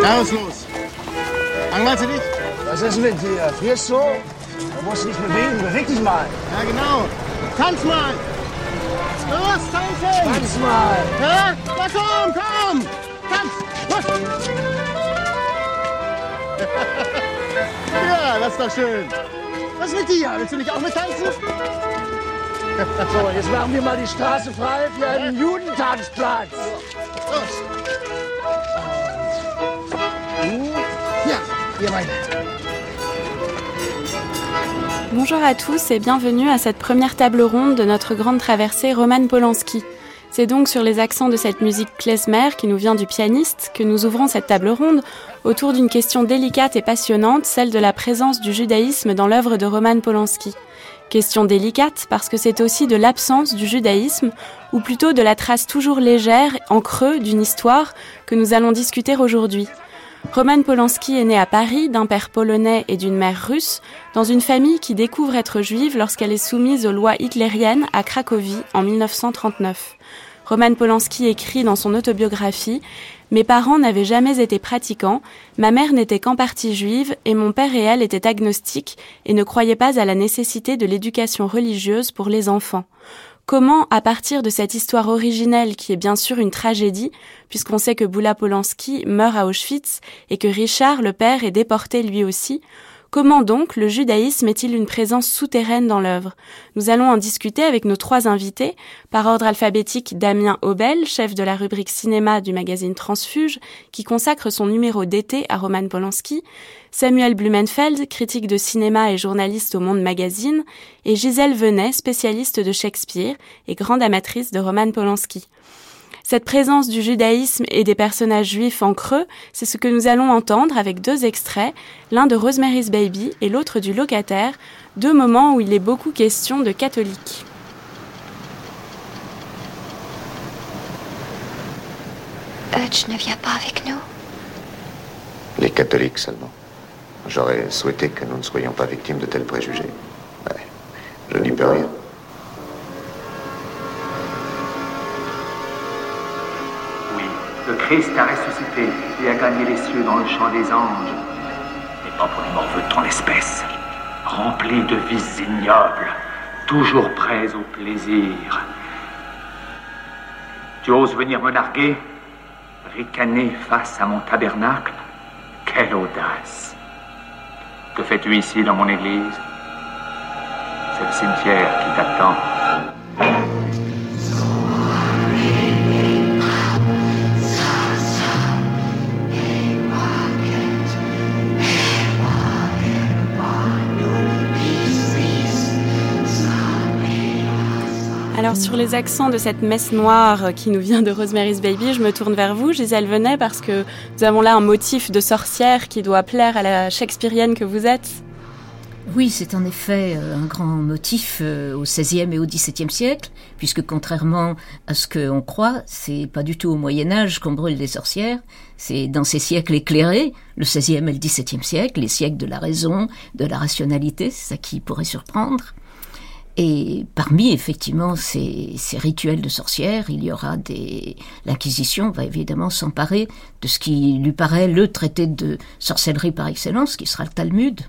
Ist los? Langweilst du dich? Was ist mit dir? Frierst du? Du musst dich bewegen. Beweg dich mal. Ja, genau. Tanz mal. Los, tanzen! Tanz mal. Ja? Na komm, komm! Tanz! Los! ja, das ist doch schön. Was ist mit dir? Willst du nicht auch mit tanzen? So, jetzt machen wir mal die Straße frei für einen Judentanzplatz. Bonjour à tous et bienvenue à cette première table ronde de notre grande traversée Roman Polanski. C'est donc sur les accents de cette musique klezmer qui nous vient du pianiste que nous ouvrons cette table ronde autour d'une question délicate et passionnante, celle de la présence du judaïsme dans l'œuvre de Roman Polanski. Question délicate parce que c'est aussi de l'absence du judaïsme, ou plutôt de la trace toujours légère, en creux, d'une histoire que nous allons discuter aujourd'hui. Roman Polanski est né à Paris d'un père polonais et d'une mère russe, dans une famille qui découvre être juive lorsqu'elle est soumise aux lois hitlériennes à Cracovie en 1939. Roman Polanski écrit dans son autobiographie Mes parents n'avaient jamais été pratiquants, ma mère n'était qu'en partie juive et mon père et elle étaient agnostiques et ne croyaient pas à la nécessité de l'éducation religieuse pour les enfants. Comment, à partir de cette histoire originelle qui est bien sûr une tragédie, puisqu'on sait que Boula Polanski meurt à Auschwitz et que Richard, le père, est déporté lui aussi, Comment donc le judaïsme est-il une présence souterraine dans l'œuvre? Nous allons en discuter avec nos trois invités. Par ordre alphabétique, Damien Aubel, chef de la rubrique cinéma du magazine Transfuge, qui consacre son numéro d'été à Roman Polanski. Samuel Blumenfeld, critique de cinéma et journaliste au Monde Magazine. Et Gisèle Venet, spécialiste de Shakespeare et grande amatrice de Roman Polanski. Cette présence du judaïsme et des personnages juifs en creux, c'est ce que nous allons entendre avec deux extraits, l'un de Rosemary's Baby et l'autre du locataire, deux moments où il est beaucoup question de catholiques. Hutch ne vient pas avec nous? Les catholiques seulement. J'aurais souhaité que nous ne soyons pas victimes de tels préjugés. Ouais, je n'y peux rien. Christ a ressuscité et a gagné les cieux dans le champ des anges. Mais pas pour les morveux de ton espèce. Remplis de vices ignobles, toujours prêts au plaisir. Tu oses venir me narguer Ricaner face à mon tabernacle? Quelle audace Que fais-tu ici dans mon église? C'est le cimetière qui t'attend. Alors sur les accents de cette messe noire qui nous vient de Rosemary's Baby, je me tourne vers vous, Gisèle Venet, parce que nous avons là un motif de sorcière qui doit plaire à la shakespearienne que vous êtes. Oui, c'est en effet euh, un grand motif euh, au XVIe et au XVIIe siècle, puisque contrairement à ce qu'on croit, c'est pas du tout au Moyen Âge qu'on brûle les sorcières, c'est dans ces siècles éclairés, le XVIe et le XVIIe siècle, les siècles de la raison, de la rationalité, c'est ça qui pourrait surprendre. Et parmi effectivement ces, ces, rituels de sorcières, il y aura des. L'Inquisition va évidemment s'emparer de ce qui lui paraît le traité de sorcellerie par excellence, qui sera le Talmud.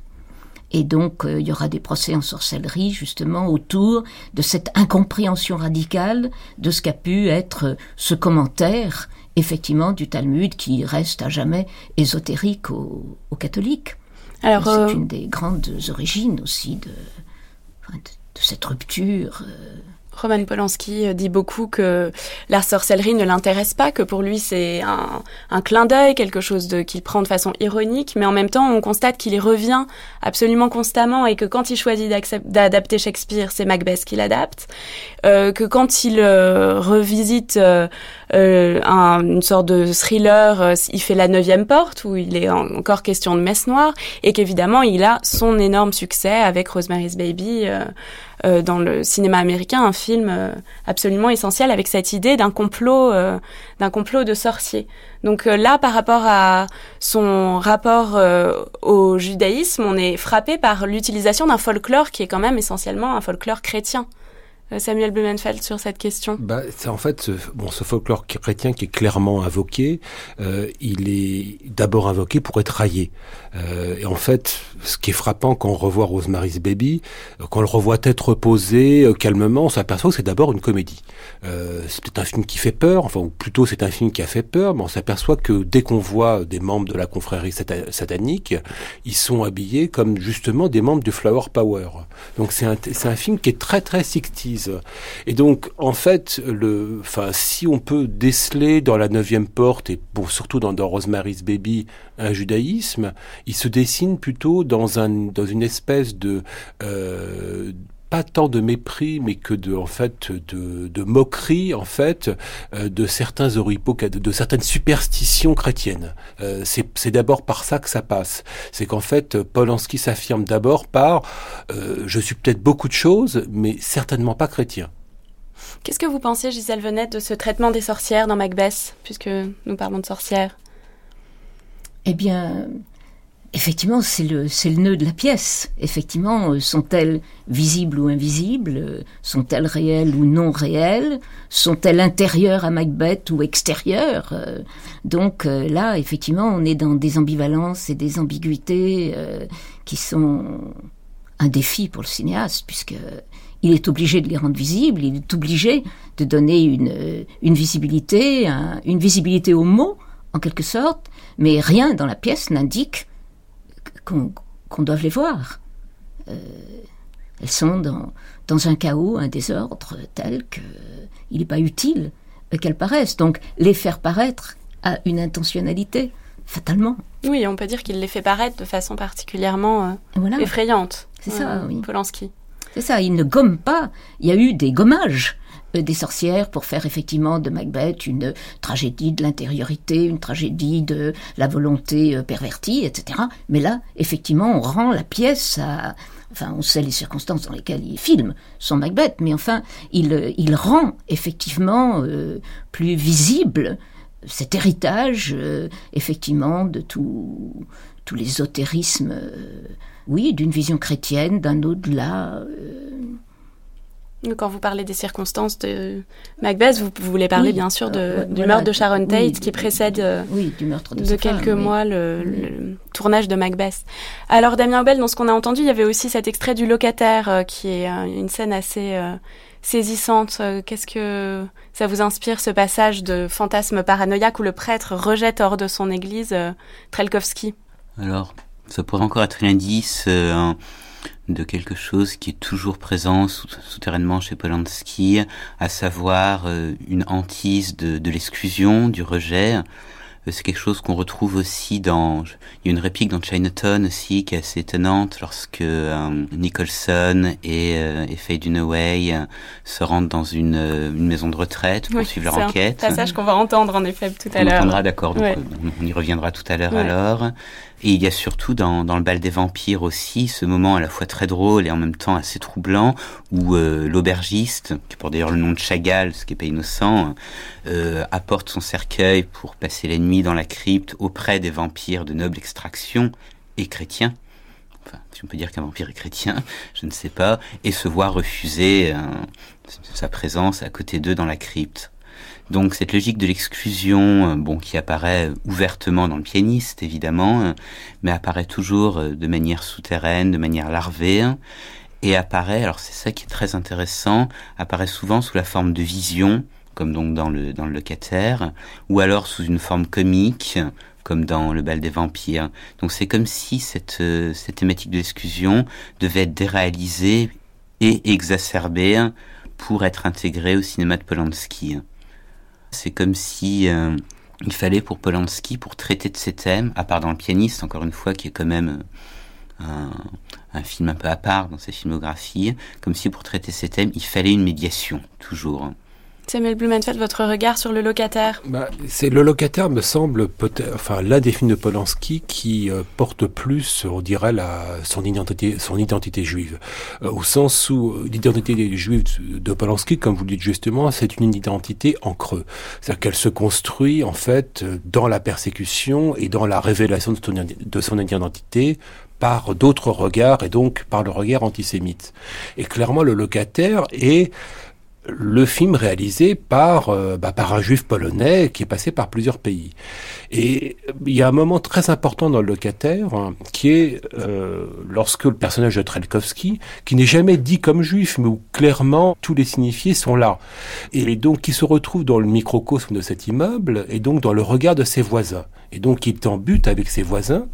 Et donc euh, il y aura des procès en sorcellerie justement autour de cette incompréhension radicale de ce qu'a pu être ce commentaire effectivement du Talmud qui reste à jamais ésotérique aux, aux catholiques. Alors c'est euh... une des grandes origines aussi de, de cette rupture. Euh... Roman Polanski dit beaucoup que la sorcellerie ne l'intéresse pas, que pour lui c'est un, clin d'œil, quelque chose qu'il prend de façon ironique, mais en même temps on constate qu'il y revient absolument constamment et que quand il choisit d'adapter Shakespeare, c'est Macbeth qu'il adapte, euh, que quand il euh, revisite euh, un, une sorte de thriller, il fait la neuvième porte où il est encore question de messe noire et qu'évidemment il a son énorme succès avec Rosemary's Baby euh, dans le cinéma américain un film euh, absolument essentiel avec cette idée d'un complot, euh, d'un complot de sorciers. Donc là, par rapport à son rapport au judaïsme, on est frappé par l'utilisation d'un folklore qui est quand même essentiellement un folklore chrétien. Euh, Samuel Blumenfeld sur cette question? Bah, en fait ce, bon, ce folklore chrétien qui est clairement invoqué. Euh, il est d'abord invoqué pour être raillé. Euh, et en fait, ce qui est frappant quand on revoit Rosemary's Baby, euh, quand on le revoit tête reposée, euh, calmement, on s'aperçoit que c'est d'abord une comédie. Euh, c'est peut-être un film qui fait peur, enfin, ou plutôt c'est un film qui a fait peur, mais on s'aperçoit que dès qu'on voit des membres de la confrérie satanique, ils sont habillés comme justement des membres du Flower Power. Donc c'est un, un film qui est très très 60 et donc, en fait, le, enfin, si on peut déceler dans la neuvième porte et surtout dans, dans Rosemary's Baby un judaïsme, il se dessine plutôt dans un, dans une espèce de, euh, pas tant de mépris, mais que de, en fait, de, de moquerie, en fait, euh, de certains oripeaux, de, de certaines superstitions chrétiennes. Euh, c'est d'abord par ça que ça passe. C'est qu'en fait, Polanski s'affirme d'abord par euh, je suis peut-être beaucoup de choses, mais certainement pas chrétien. Qu'est-ce que vous pensez, Gisèle Venette, de ce traitement des sorcières dans Macbeth, puisque nous parlons de sorcières? Eh bien, Effectivement, c'est le, le nœud de la pièce. Effectivement, euh, sont-elles visibles ou invisibles? Euh, Sont-elles réelles ou non réelles? Sont-elles intérieures à Macbeth ou extérieures? Euh, Donc là, effectivement, on est dans des ambivalences et des ambiguïtés qui sont un défi pour le cinéaste, puisque il est obligé de les rendre visibles, il est obligé de donner une, une visibilité, une visibilité aux mots, en quelque sorte, mais rien dans la pièce n'indique qu'on doive les voir. Euh, elles sont dans, dans un chaos, un désordre tel qu'il n'est pas utile qu'elles paraissent. Donc les faire paraître a une intentionnalité, fatalement. Oui, on peut dire qu'il les fait paraître de façon particulièrement euh, effrayante. C'est ça, euh, oui. Polanski. C'est ça, il ne gomme pas. Il y a eu des gommages euh, des sorcières pour faire effectivement de Macbeth une tragédie de l'intériorité, une tragédie de la volonté euh, pervertie, etc. Mais là, effectivement, on rend la pièce à... Enfin, on sait les circonstances dans lesquelles il filme son Macbeth, mais enfin, il, euh, rend effectivement plus visible cet héritage, effectivement, de tout, tout l'ésotérisme, oui, d'une vision chrétienne, d'un au-delà. Quand vous parlez des circonstances de Macbeth, vous, voulez parler bien sûr de, du meurtre de Sharon Tate qui précède euh, oui, du meurtre de, de quelques mois le, le, tournage de Macbeth. Alors Damien Bell, dans ce qu'on a entendu, il y avait aussi cet extrait du locataire euh, qui est euh, une scène assez saisissante. Qu'est-ce que ça vous inspire ce passage de fantasme paranoïaque où le prêtre rejette hors de son église Trelkovski? Alors, ça pourrait encore être l'indice de quelque chose qui est toujours présent souterrainement chez Polanski, à savoir euh, une hantise de, de l'exclusion, du rejet. Euh, c'est quelque chose qu'on retrouve aussi dans... Il y a une réplique dans Chinatown aussi qui est assez étonnante lorsque euh, Nicholson et, euh, et Faye Dunaway se rendent dans une, une, maison de retraite pour suivre leur enquête. C'est un passage qu'on va entendre en effet tout à l'heure. On entendra, d'accord. On y reviendra tout à l'heure alors. Et il y a surtout dans, dans le bal des vampires aussi ce moment à la fois très drôle et en même temps assez troublant où euh, l'aubergiste, qui porte d'ailleurs le nom de Chagall, ce qui est pas innocent, euh, apporte son cercueil pour passer la nuit dans la crypte auprès des vampires de noble extraction et chrétiens. Enfin, si on peut dire qu'un vampire est chrétien, je ne sais pas, et se voit refuser euh, sa présence à côté d'eux dans la crypte. Donc cette logique de l'exclusion, euh, bon, qui apparaît ouvertement dans le pianiste évidemment, euh, mais apparaît toujours euh, de manière souterraine, de manière larvée, et apparaît, alors c'est ça qui est très intéressant, apparaît souvent sous la forme de vision, comme donc dans le dans le locataire, ou alors sous une forme comique, comme dans le bal des vampires. Donc c'est comme si cette cette thématique de l'exclusion devait être déréalisée et exacerbée pour être intégrée au cinéma de Polanski. C'est comme si euh, il fallait pour Polanski, pour traiter de ces thèmes, à part dans Le pianiste, encore une fois, qui est quand même euh, un, film un peu à part dans sa filmographie, comme si pour traiter ces thèmes, il fallait une médiation, toujours. Samuel Blumenfeld, votre regard sur le locataire? Bah, C'est le locataire me semble peut-être, enfin l'un des films de Polanski qui euh, porte plus, on dirait, la, son identité, son identité juive, euh, au sens où euh, l'identité juive de Polanski, comme vous le dites justement, c'est une identité en creux, c'est-à-dire qu'elle se construit en fait dans la persécution et dans la révélation de son, de son identité par d'autres regards et donc par le regard antisémite. Et clairement, le locataire est le film réalisé par, euh, bah, par un juif polonais qui est passé par plusieurs pays. Et il y a un moment très important dans le locataire hein, qui est euh, lorsque le personnage de Trelkowski, qui n'est jamais dit comme juif, mais où clairement tous les signifiés sont là, et donc qui se retrouve dans le microcosme de cet immeuble et donc dans le regard de ses voisins. Et donc il est en but avec ses voisins.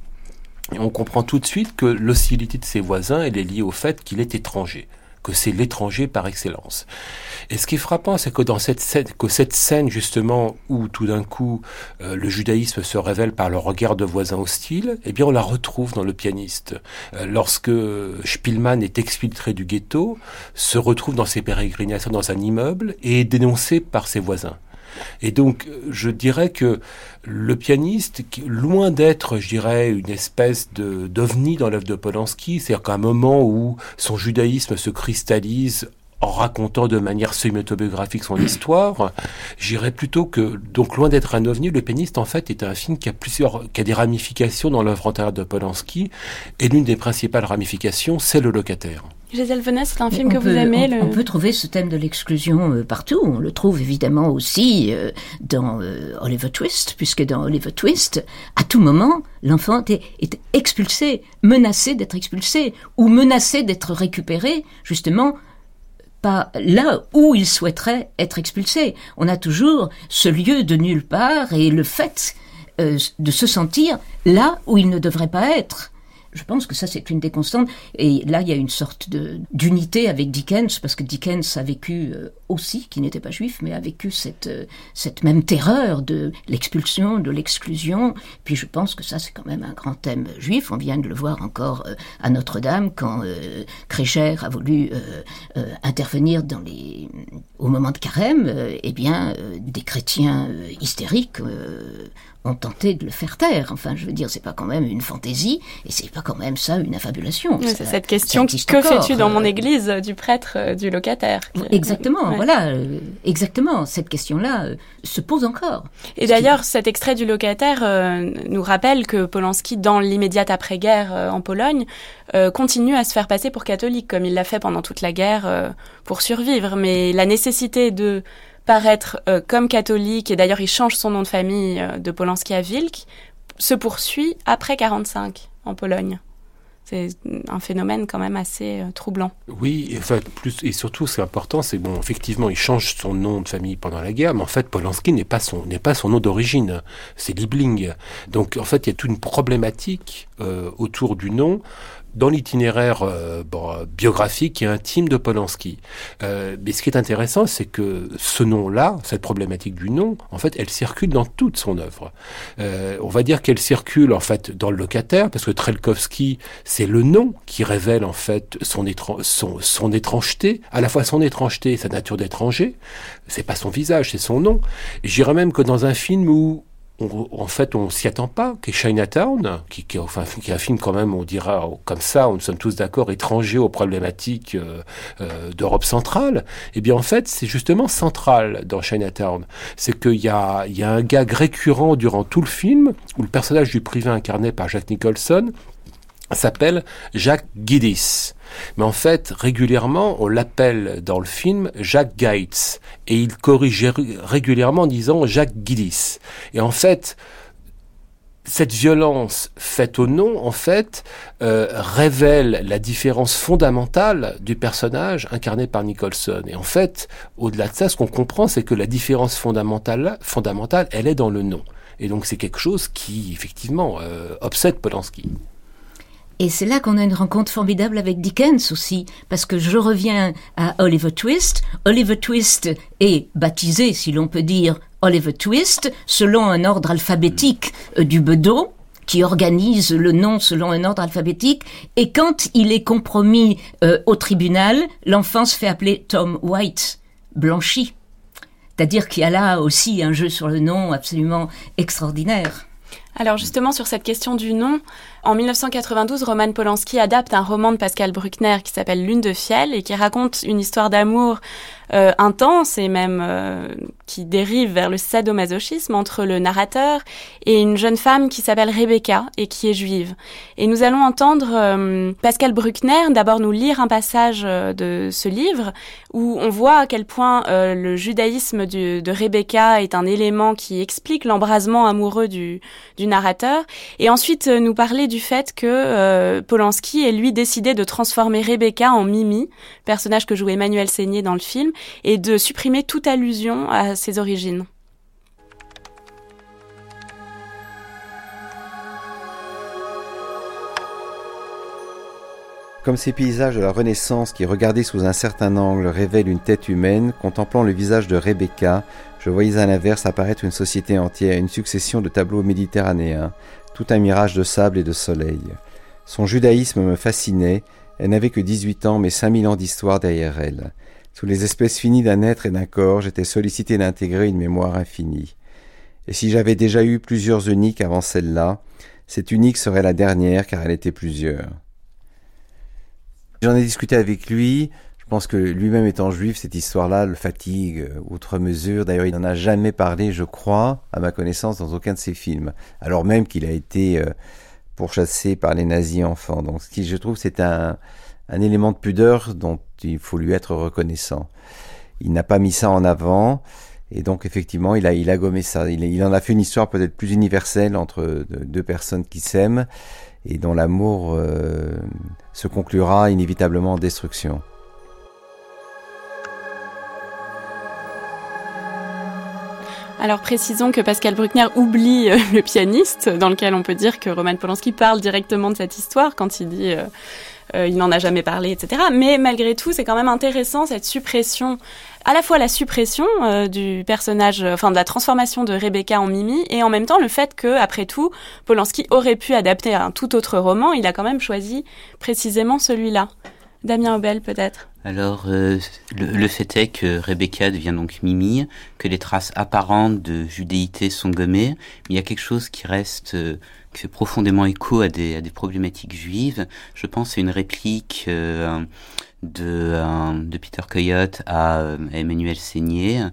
Et on comprend tout de suite que l'hostilité de ses voisins, elle est liée au fait qu'il est étranger que c'est l'étranger par excellence. Et ce qui est frappant, c'est que dans cette scène, que cette scène justement où tout d'un coup euh, le judaïsme se révèle par le regard de voisins hostiles, eh bien on la retrouve dans le pianiste. Euh, lorsque Spielmann est exfiltré du ghetto, se retrouve dans ses pérégrinations dans un immeuble et est dénoncé par ses voisins. Et donc, je dirais que le pianiste, loin d'être, je dirais, une espèce de d'ovni dans l'œuvre de Polanski, c'est-à-dire qu'à un moment où son judaïsme se cristallise en racontant de manière semi-autobiographique son histoire, j'irais plutôt que, donc loin d'être un ovni, Le pianiste en fait est un film qui a plusieurs, qui a des ramifications dans l'œuvre antérieure de Polanski, et l'une des principales ramifications, c'est le locataire. Gisèle Venet, c'est un film que vous aimez on, peut trouver ce thème de l'exclusion euh, partout. On le trouve évidemment aussi euh, dans euh, Oliver Twist, puisque dans Oliver Twist, à tout moment, l'enfant est, est, expulsé, menacé d'être expulsé, ou menacé d'être récupéré, justement, pas là où il souhaiterait être expulsé. On a toujours ce lieu de nulle part et le fait de se sentir là où il ne devrait pas être. Je pense que ça, c'est une des constantes. Et là, il y a une sorte d'unité avec Dickens, parce que Dickens a vécu euh, aussi, qui n'était pas juif, mais a vécu cette, euh, cette même terreur de l'expulsion, de l'exclusion. Puis je pense que ça, c'est quand même un grand thème juif. On vient de le voir encore euh, à Notre-Dame, quand Crécher a voulu intervenir dans les, au moment de carême. eh bien, des chrétiens hystériques ont tenté de le faire taire. Enfin, je veux dire, c'est pas quand même une fantaisie, et c'est pas quand même ça une affabulation. c'est cette question que fais-tu dans mon église du prêtre, euh, du locataire? Exactement, voilà, euh, exactement. Cette question-là euh, se pose encore. Et d'ailleurs, cet extrait du locataire nous rappelle que Polanski, dans l'immédiate après-guerre en Pologne, continue à se faire passer pour catholique, comme il l'a fait pendant toute la guerre pour survivre. Mais la nécessité de paraître euh, comme catholique, et d'ailleurs il change son nom de famille euh, de Polanski à Wilk, se poursuit après 45 en Pologne. C'est un phénomène quand même assez euh, troublant. Oui, et, fait, plus, et surtout, c'est important, c'est bon, effectivement, il change son nom de famille pendant la guerre, mais en fait, Polanski n'est pas son, n'est pas son nom d'origine, c'est Liebling. Donc, en fait, il y a toute une problématique autour du nom dans l'itinéraire euh, biographique et intime de Polanski. Euh, mais ce qui est intéressant, c'est que ce nom-là, cette problématique du nom, en fait, elle circule dans toute son œuvre. Euh, on va dire qu'elle circule en fait dans le locataire, parce que Trelkowski, c'est le nom qui révèle en fait son, son, son étrangeté, à la fois son étrangeté et sa nature d'étranger. C'est pas son visage, c'est son nom. J'irais même que dans un film où en fait, on s'y attend pas, qui est Chinatown, qui, est un film quand même, on dira comme ça, nous sommes tous d'accord, étranger aux problématiques euh, euh, d'Europe centrale. Eh bien, en fait, c'est justement central dans Chinatown. C'est qu'il y a, y a un gag récurrent durant tout le film, où le personnage du privé incarné par Jack Nicholson s'appelle Jacques Giddis. Mais en fait, régulièrement, on l'appelle dans le film Jacques Gates. Et il corrige régulièrement en disant Jacques Giddis. Et en fait, cette violence faite au nom, en fait, euh, révèle la différence fondamentale du personnage incarné par Nicholson. Et en fait, au-delà de ça, ce qu'on comprend, c'est que la différence fondamentale, elle est dans le nom. Et donc c'est quelque chose qui, effectivement, euh, obsède Polanski. Et c'est là qu'on a une rencontre formidable avec Dickens aussi, parce que je reviens à Oliver Twist. Oliver Twist est baptisé, si l'on peut dire, Oliver Twist, selon un ordre alphabétique euh, du Bedeau, qui organise le nom selon un ordre alphabétique, et quand il est compromis euh, au tribunal, l'enfant se fait appeler Tom White, blanchi. C'est-à-dire qu'il y a là aussi un jeu sur le nom absolument extraordinaire. Alors justement sur cette question du nom, en 1992, Roman Polanski adapte un roman de Pascal Bruckner qui s'appelle Lune de fiel et qui raconte une histoire d'amour euh, intense et même euh, qui dérive vers le sadomasochisme entre le narrateur et une jeune femme qui s'appelle Rebecca et qui est juive. Et nous allons entendre euh, Pascal Bruckner d'abord nous lire un passage de ce livre où on voit à quel point le judaïsme de Rebecca est un élément qui explique l'embrasement amoureux du, du narrateur et ensuite nous parler du fait que Polanski ait lui décidé de transformer Rebecca en Mimi, personnage que joue Emmanuel Seigné dans le film, et de supprimer toute allusion à ses origines. Comme ces paysages de la Renaissance qui, regardés sous un certain angle, révèlent une tête humaine, contemplant le visage de Rebecca, je voyais à l'inverse apparaître une société entière, une succession de tableaux méditerranéens, tout un mirage de sable et de soleil. Son judaïsme me fascinait, elle n'avait que 18 ans mais 5000 ans d'histoire derrière elle. Sous les espèces finies d'un être et d'un corps, j'étais sollicité d'intégrer une mémoire infinie. Et si j'avais déjà eu plusieurs uniques avant celle-là, cette unique serait la dernière car elle était plusieurs. J'en ai discuté avec lui. Je pense que lui-même étant juif, cette histoire-là le fatigue euh, outre mesure. D'ailleurs, il n'en a jamais parlé, je crois, à ma connaissance, dans aucun de ses films. Alors même qu'il a été euh, pourchassé par les nazis enfants. Donc, ce qui, je trouve, c'est un, un élément de pudeur dont il faut lui être reconnaissant. Il n'a pas mis ça en avant, et donc effectivement, il a, il a gommé ça. Il, en a fait une histoire peut-être plus universelle entre deux personnes qui s'aiment et dont l'amour euh, se conclura inévitablement en destruction. Alors précisons que Pascal Bruckner oublie euh, le pianiste, dans lequel on peut dire que Roman Polanski parle directement de cette histoire quand il dit euh, euh, il n'en a jamais parlé, etc. Mais malgré tout, c'est quand même intéressant cette suppression, à la fois la suppression euh, du personnage, enfin de la transformation de Rebecca en Mimi, et en même temps le fait que, après tout, Polanski aurait pu adapter un tout autre roman. Il a quand même choisi précisément celui-là. Damien Obel, peut-être. Alors, le, le, fait est que Rebecca devient donc Mimi, que les traces apparentes de judéité sont gommées, mais il y a quelque chose qui reste qui fait profondément écho à des, problématiques juives. Je pense à une réplique euh, de, euh, de Peter Coyote à, euh, Emmanuel Seigné.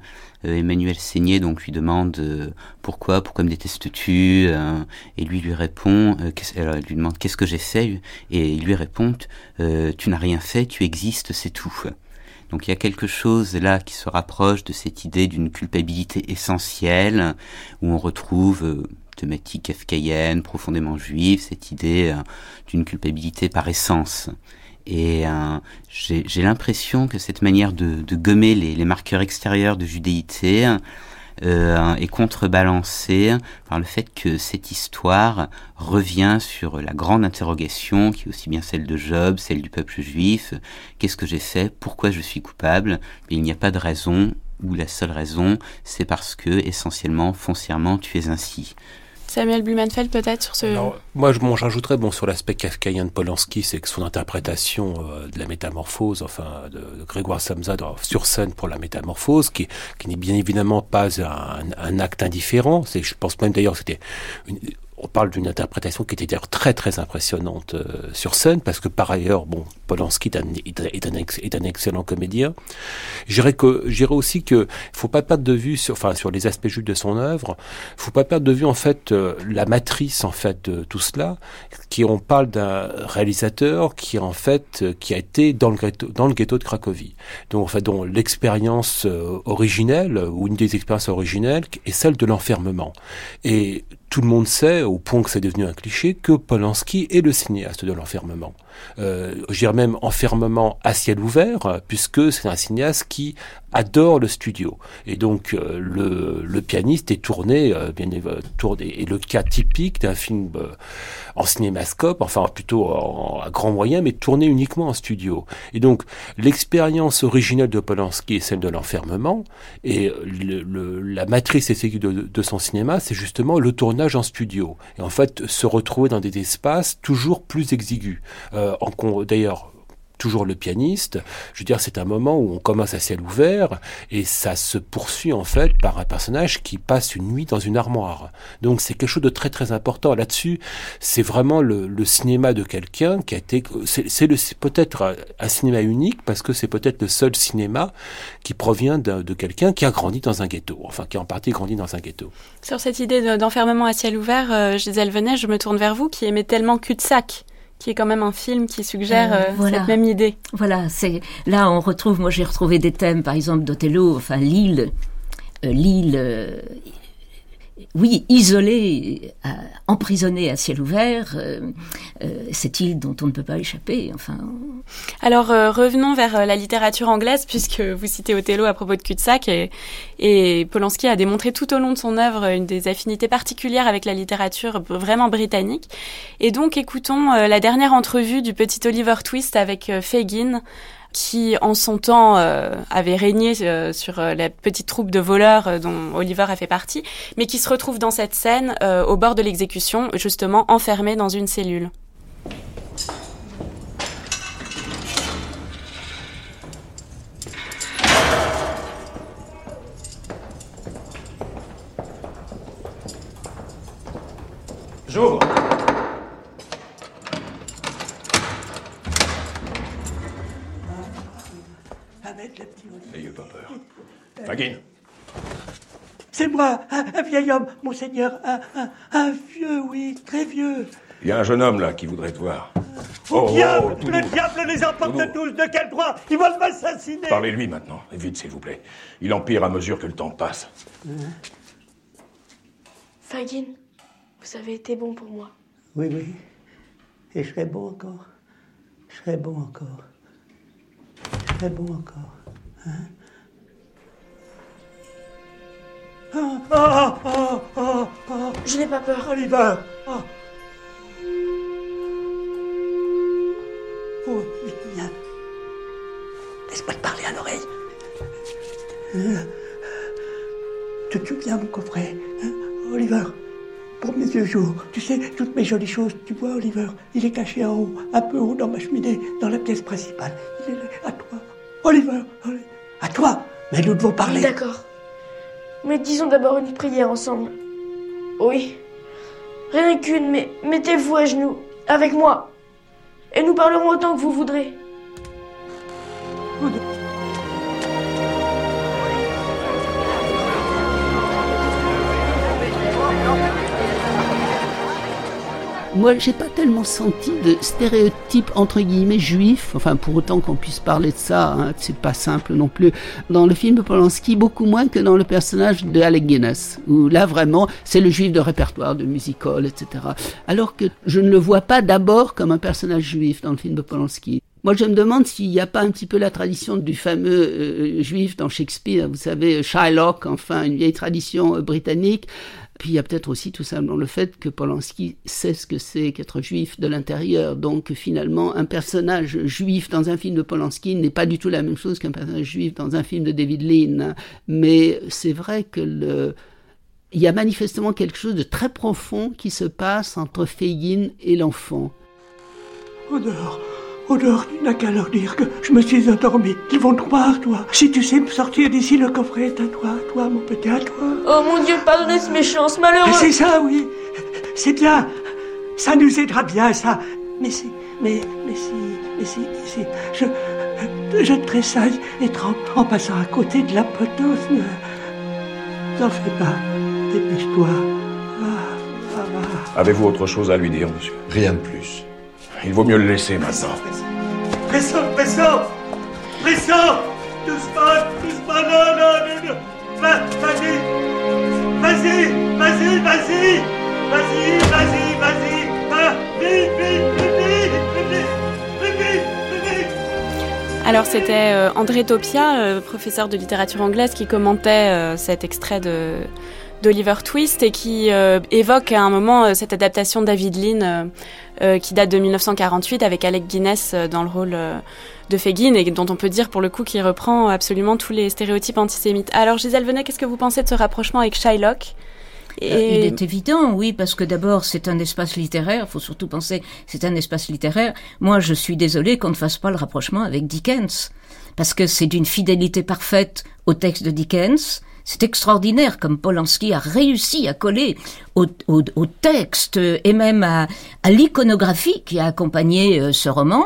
Emmanuel Seigné donc lui demande pourquoi, pourquoi me détestes-tu Et lui lui répond, alors, lui demande qu'est-ce que j'ai fait Et lui répond, tu n'as rien fait, tu existes, c'est tout. Donc il y a quelque chose là qui se rapproche de cette idée d'une culpabilité essentielle où on retrouve thématique kafkaïenne, profondément juive, cette idée euh, d'une culpabilité par essence. Et euh, j'ai l'impression que cette manière de, de gommer les, les, marqueurs extérieurs de judéité euh, est contrebalancée par le fait que cette histoire revient sur la grande interrogation, qui est aussi bien celle de Job, celle du peuple juif. Qu'est-ce que j'ai fait? Pourquoi je suis coupable? Il n'y a pas de raison, ou la seule raison, c'est parce que, essentiellement, foncièrement, tu es ainsi. Samuel Blumenfeld peut-être sur ce... moi, je, j'ajouterais bon, sur l'aspect kafkaïen de Polanski, c'est que son interprétation euh, de la métamorphose, enfin de, Grégoire Samsa sur scène pour la métamorphose, qui, qui n'est bien évidemment pas un, acte indifférent. Je pense même d'ailleurs que c'était une, on parle d'une interprétation qui était d'ailleurs très très impressionnante euh, sur scène parce que par ailleurs bon Polanski est un, excellent comédien. J'irais que j'irais aussi que faut pas perdre de vue sur enfin sur les aspects justes de son œuvre faut pas perdre de vue en fait euh, la matrice en fait de tout cela qui on parle d'un réalisateur qui en fait euh, qui a été dans le ghetto dans le ghetto de Cracovie. Donc en fait dont l'expérience originelle ou une des expériences originelles est celle de l'enfermement. Et tout le monde sait, au point que c'est devenu un cliché, que Polanski est le cinéaste de l'enfermement euh, je dirais même enfermement à ciel ouvert, puisque c'est un cinéaste qui adore le studio. Et donc euh, le, le, pianiste est tourné, euh, bien euh, tourné, et le cas typique d'un film euh, en cinémascope, enfin plutôt en, à grand moyen, mais tourné uniquement en studio. Et donc l'expérience originelle de Polanski est celle de l'enfermement, et la matrice esthétique de, de son cinéma, c'est justement le tournage en studio. Et en fait, se retrouver dans des espaces toujours plus exigus. Euh, D'ailleurs, toujours le pianiste. Je veux dire, c'est un moment où on commence à ciel ouvert et ça se poursuit en fait par un personnage qui passe une nuit dans une armoire. Donc c'est quelque chose de très très important là-dessus. C'est vraiment le, cinéma de quelqu'un qui a été, c'est peut-être un cinéma unique parce que c'est peut-être le seul cinéma qui provient de, de quelqu'un qui a grandi dans un ghetto, enfin qui a en partie grandi dans un ghetto. Sur cette idée d'enfermement à ciel ouvert, euh, Gisèle Venet, je me tourne vers vous qui aimez tellement cul-de-sac qui est quand même un film qui suggère euh, euh, cette même idée. Voilà, c'est là on retrouve, moi j'ai retrouvé des thèmes, par exemple d'Othello, enfin l'île, euh, l'île oui, isolée, euh, emprisonnée à ciel ouvert, euh, euh, cette île dont on ne peut pas échapper. Enfin. Alors revenons vers la littérature anglaise, puisque vous citez Othello à propos de cul-de-sac, et, et, Polanski a démontré tout au long de son œuvre une des affinités particulières avec la littérature vraiment britannique. Et donc écoutons la dernière entrevue du petit Oliver Twist avec Fagin qui en son temps euh, avait régné euh, sur euh, la petite troupe de voleurs dont Oliver a fait partie, mais qui se retrouve dans cette scène au bord de l'exécution, justement enfermé dans une cellule. J'ouvre. N'ayez pas peur. Fagin C'est moi, un, vieil homme, monseigneur. Un, un, vieux, oui, très vieux. Il y a un jeune homme là qui voudrait te voir. Oh, diable, oh, le diable les emporte tous. De quel droit? Ils veulent m'assassiner. Parlez-lui maintenant, et vite s'il vous plaît. Il empire à mesure que le temps passe. Fagin, vous avez été bon pour moi. Oui, oui. Et je serai bon encore. Je serai bon encore. Je serai bon encore. Hein? Ah, ah, ah, Je n'ai pas peur. Oliver Oh, viens. Laisse-moi te parler à l'oreille. Hein tu te souviens, mon coffret hein Oliver? Pour mes vieux jours. Tu sais, toutes mes jolies choses, tu vois, Oliver, il est caché en haut, un peu haut dans ma cheminée, dans la pièce principale. Il est là, à toi. Oliver, Oliver. À toi Mais nous devons parler. D'accord. Mais disons d'abord une prière ensemble. Oui. Rien qu'une, mais mettez-vous à genoux, avec moi. Et nous parlerons autant que vous voudrez. Moi, j'ai pas tellement senti de stéréotypes entre guillemets juifs. Enfin, pour autant qu'on puisse parler de ça, hein, c'est pas simple non plus. Dans le film Polanski, beaucoup moins que dans le personnage de Alec Guinness, où là vraiment, c'est le juif de répertoire, de musical, etc. Alors que je ne le vois pas d'abord comme un personnage juif dans le film Polanski. Moi, je me demande s'il n'y a pas un petit peu la tradition du fameux euh, juif dans Shakespeare, vous savez, Shylock, enfin, une vieille tradition euh, britannique, puis il y a peut-être aussi tout simplement le fait que Polanski sait ce que c'est qu'être juif de l'intérieur. Donc finalement, un personnage juif dans un film de Polanski n'est pas du tout la même chose qu'un personnage juif dans un film de David Lean. Mais c'est vrai que y a manifestement quelque chose de très profond qui se passe entre Fagin et l'enfant. Odeur, tu n'as qu'à leur dire que je me suis endormi. Ils vont te croire, toi. Si tu sais me sortir d'ici, le coffret est à toi, à toi, mon petit, à toi. Oh mon Dieu, pardonnez ce méchant, ce malheureux. C'est ça, oui. C'est bien. Ça nous aidera bien, ça. Mais si, mais, mais si, mais si, si, je, je tressaille et trempe en passant à côté de la poteuse. N'en fais pas. Dépêche-toi. Ah, Avez-vous autre chose à lui dire, monsieur? Rien de plus. Il vaut mieux le laisser maintenant. Pressons, pressons Pressons Doucement, doucement, non, non, non, Vas-y. Vas-y Vas-y, vas-y. Vas-y, vas-y, vas-y. Ah, Vite, vite, vite, vite, vite, vite, Alors c'était euh, André Topia, euh, professeur de littérature anglaise, qui commentait euh, cet extrait de d'Oliver Twist et qui évoque à un moment cette adaptation de David Lean euh, qui date de 1948 avec Alec Guinness euh, dans le rôle euh, de Fagin et dont on peut dire pour le coup qu'il reprend absolument tous les stéréotypes antisémites. Alors Gisèle Venet, qu'est-ce que vous pensez de ce rapprochement avec Shylock? Et... Il est évident, oui, parce que d'abord c'est un espace littéraire. Il faut surtout penser c'est un espace littéraire. Moi, je suis désolée qu'on ne fasse pas le rapprochement avec Dickens, parce que c'est d'une fidélité parfaite au texte de Dickens. C'est extraordinaire comme Polanski a réussi à coller au, texte et même à, l'iconographie qui a accompagné euh, ce roman.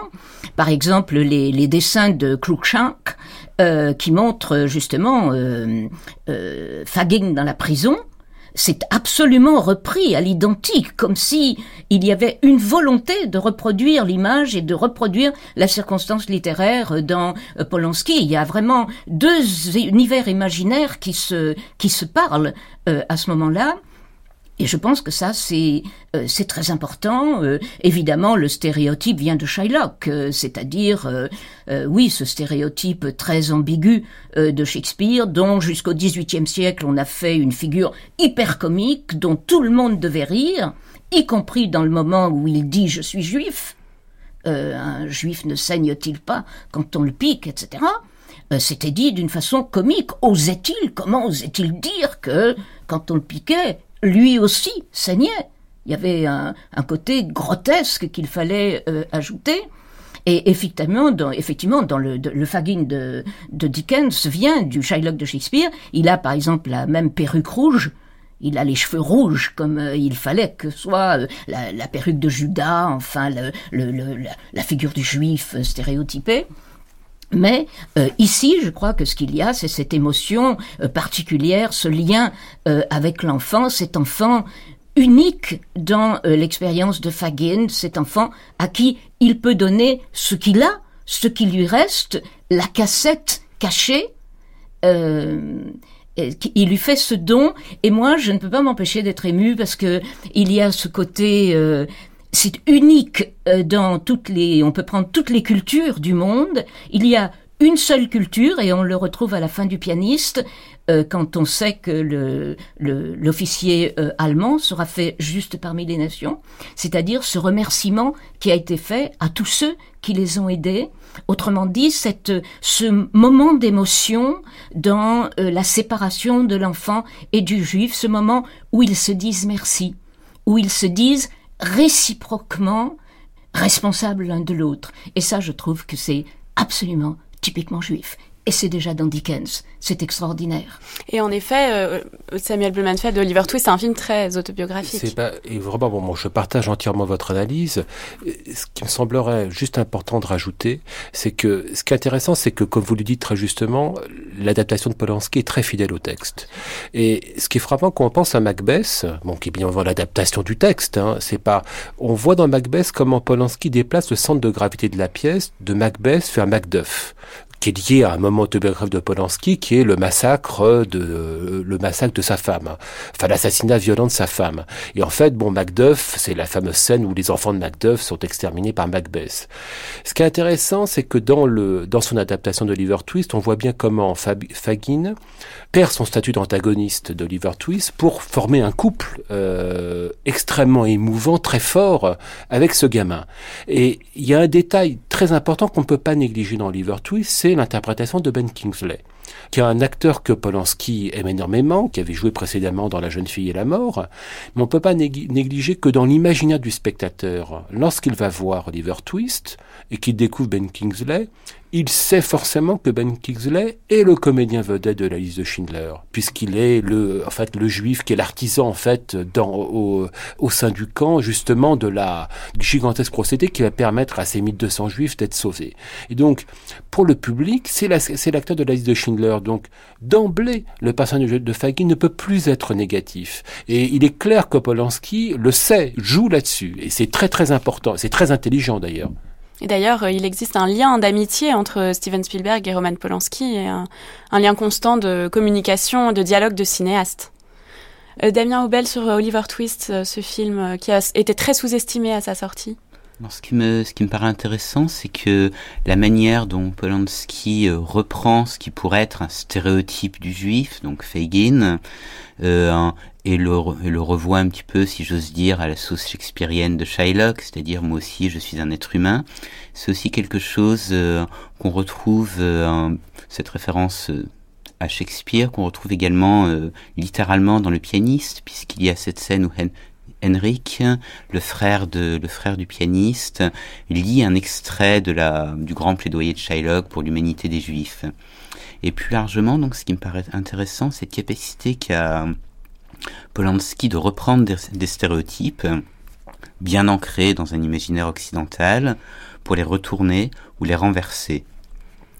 Par exemple, les, dessins de Cruikshank euh, qui montrent justement euh, euh, Fagin dans la prison c'est absolument repris à l'identique, comme si il y avait une volonté de reproduire l'image et de reproduire la circonstance littéraire dans euh, Polanski. Il y a vraiment deux univers imaginaires qui se qui se parlent euh, à ce moment-là. Et je pense que ça, c'est euh, c'est très important. Euh, évidemment, le stéréotype vient de Shylock, euh, c'est-à-dire, oui, ce stéréotype très ambigu de Shakespeare, dont jusqu'au XVIIIe siècle, on a fait une figure hyper comique, dont tout le monde devait rire, y compris dans le moment où il dit « je suis juif ». un juif ne saigne-t-il pas quand on le pique, etc. C'était dit d'une façon comique. Osait-il? Comment osait-il dire que quand on le piquait, lui aussi saignait. Il y avait un, côté grotesque qu'il fallait euh, ajouter. Et effectivement, dans, effectivement, dans le, le Fagin de, Dickens vient du Shylock de Shakespeare. Il a par exemple la même perruque rouge. Il a les cheveux rouges comme euh, il fallait que soit euh, la, perruque de Judas, enfin le, la, la, figure du juif stéréotypée. Mais euh, ici, je crois que ce qu'il y a, c'est cette émotion euh, particulière, ce lien euh, avec l'enfant, cet enfant unique dans l'expérience de Fagin, cet enfant à qui il peut donner ce qu'il a, ce qui lui reste, la cassette cachée. il lui fait ce don, et moi, je ne peux pas m'empêcher d'être ému parce que il y a ce côté c'est unique euh, dans toutes les, on peut prendre toutes les cultures du monde. Il y a une seule culture et on le retrouve à la fin du pianiste euh, quand on sait que le l'officier euh, allemand sera fait juste parmi les nations, c'est-à-dire ce remerciement qui a été fait à tous ceux qui les ont aidés. Autrement dit, cette, ce moment d'émotion dans la séparation de l'enfant et du juif, ce moment où ils se disent merci, où ils se disent réciproquement responsables l'un de l'autre. Et ça, je trouve que c'est absolument typiquement juif. Et c'est déjà dans Dickens. C'est extraordinaire. Et en effet, euh, Samuel Blumenfeld de Oliver Twist, c'est un film très autobiographique. C'est pas, et vraiment, bon, je partage entièrement votre analyse. Ce qui me semblerait juste important de rajouter, c'est que ce qui est intéressant, c'est que, comme vous le dites très justement, l'adaptation de Polanski est très fidèle au texte. Et ce qui est frappant quand on pense à Macbeth, bon, qui est bien évidemment l'adaptation du texte, hein, c'est pas, on voit dans Macbeth comment Polanski déplace le centre de gravité de la pièce de Macbeth vers Macduff qui est lié à un moment autobiographique de Polanski, qui est le massacre de le massacre de sa femme, enfin l'assassinat violent de sa femme. Et en fait, bon, Macduff, c'est la fameuse scène où les enfants de Macduff sont exterminés par Macbeth. Ce qui est intéressant, c'est que dans le dans son adaptation d'Oliver Twist, on voit bien comment Fagin perd son statut d'antagoniste d'Oliver Twist pour former un couple euh, extrêmement émouvant, très fort avec ce gamin. Et il y a un détail très important qu'on ne peut pas négliger dans Oliver Twist, c'est l'interprétation de Ben Kingsley, qui est un acteur que Polanski aime énormément, qui avait joué précédemment dans La jeune fille et la mort, mais on ne peut pas négliger que dans l'imaginaire du spectateur, lorsqu'il va voir Oliver Twist et qu'il découvre Ben Kingsley, il sait forcément que Ben Kingsley est le comédien vedette de la liste de Schindler, puisqu'il est le, en fait, le juif qui est l'artisan, en fait, au, sein du camp, justement, de la, gigantesque procédé qui va permettre à ces 1200 juifs d'être sauvés. Et donc, pour le public, c'est l'acteur de la liste de Schindler. Donc, d'emblée, le personnage de Fagin ne peut plus être négatif. Et il est clair que Polanski le sait, joue là-dessus. Et c'est très très important. C'est très intelligent d'ailleurs. Et d'ailleurs, euh, il existe un lien d'amitié entre Steven Spielberg et Roman Polanski, et un, lien constant de communication, de dialogue de cinéastes. Euh, Damien Aubel sur Oliver Twist, euh, ce film qui a été très sous-estimé à sa sortie. ce, qui me, ce qui me paraît intéressant, c'est que la manière dont Polanski reprend ce qui pourrait être un stéréotype du juif, donc Fagin, euh, et le, le revoit un petit peu, si j'ose dire, à la sauce shakespearienne de Shylock, c'est-à-dire moi aussi je suis un être humain. C'est aussi quelque chose euh, qu'on retrouve, euh, cette référence à Shakespeare, qu'on retrouve également littéralement dans le pianiste, puisqu'il y a cette scène où Henrik, le frère du pianiste, lit un extrait du grand plaidoyer de Shylock pour l'humanité des Juifs. Et plus largement, donc, ce qui me paraît intéressant, cette capacité qu'a Polanski de reprendre des, stéréotypes bien ancrés dans un imaginaire occidental pour les retourner ou les renverser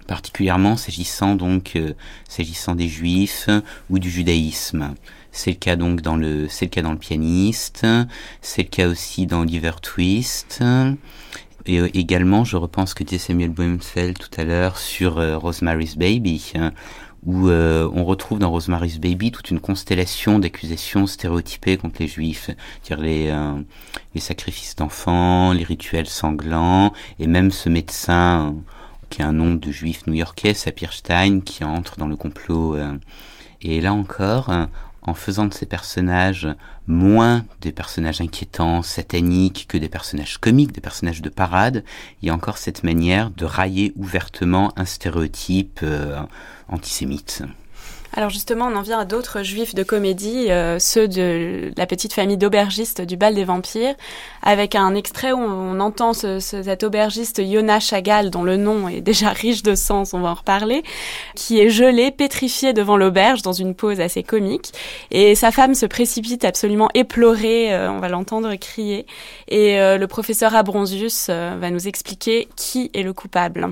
particulièrement s'agissant donc euh, s'agissant des juifs ou du judaïsme. C'est le cas donc dans le, c'est le cas dans le pianiste, c'est le cas aussi dans Oliver Twist. Et euh, également, je repense que disait Samuel Blumenfeld tout à l'heure sur euh, Rosemary's Baby, où euh, on retrouve dans Rosemary's Baby toute une constellation d'accusations stéréotypées contre les juifs, dire les, les sacrifices d'enfants, les rituels sanglants, et même ce médecin qui a un nom de juif new-yorkais, Sapirstein, qui entre dans le complot. et là encore, en faisant de ces personnages moins des personnages inquiétants, sataniques, que des personnages comiques, des personnages de parade, il y a encore cette manière de railler ouvertement un stéréotype euh, antisémite. Alors justement, on en vient à d'autres juifs de comédie, euh, ceux de la petite famille d'aubergistes du bal des vampires, avec un extrait où on entend ce, cet aubergiste Yona Chagall, dont le nom est déjà riche de sens, on va en reparler, qui est gelé, pétrifié devant l'auberge dans une pose assez comique, et sa femme se précipite absolument éplorée, euh, on va l'entendre crier, et euh, le professeur Abronzius va nous expliquer qui est le coupable.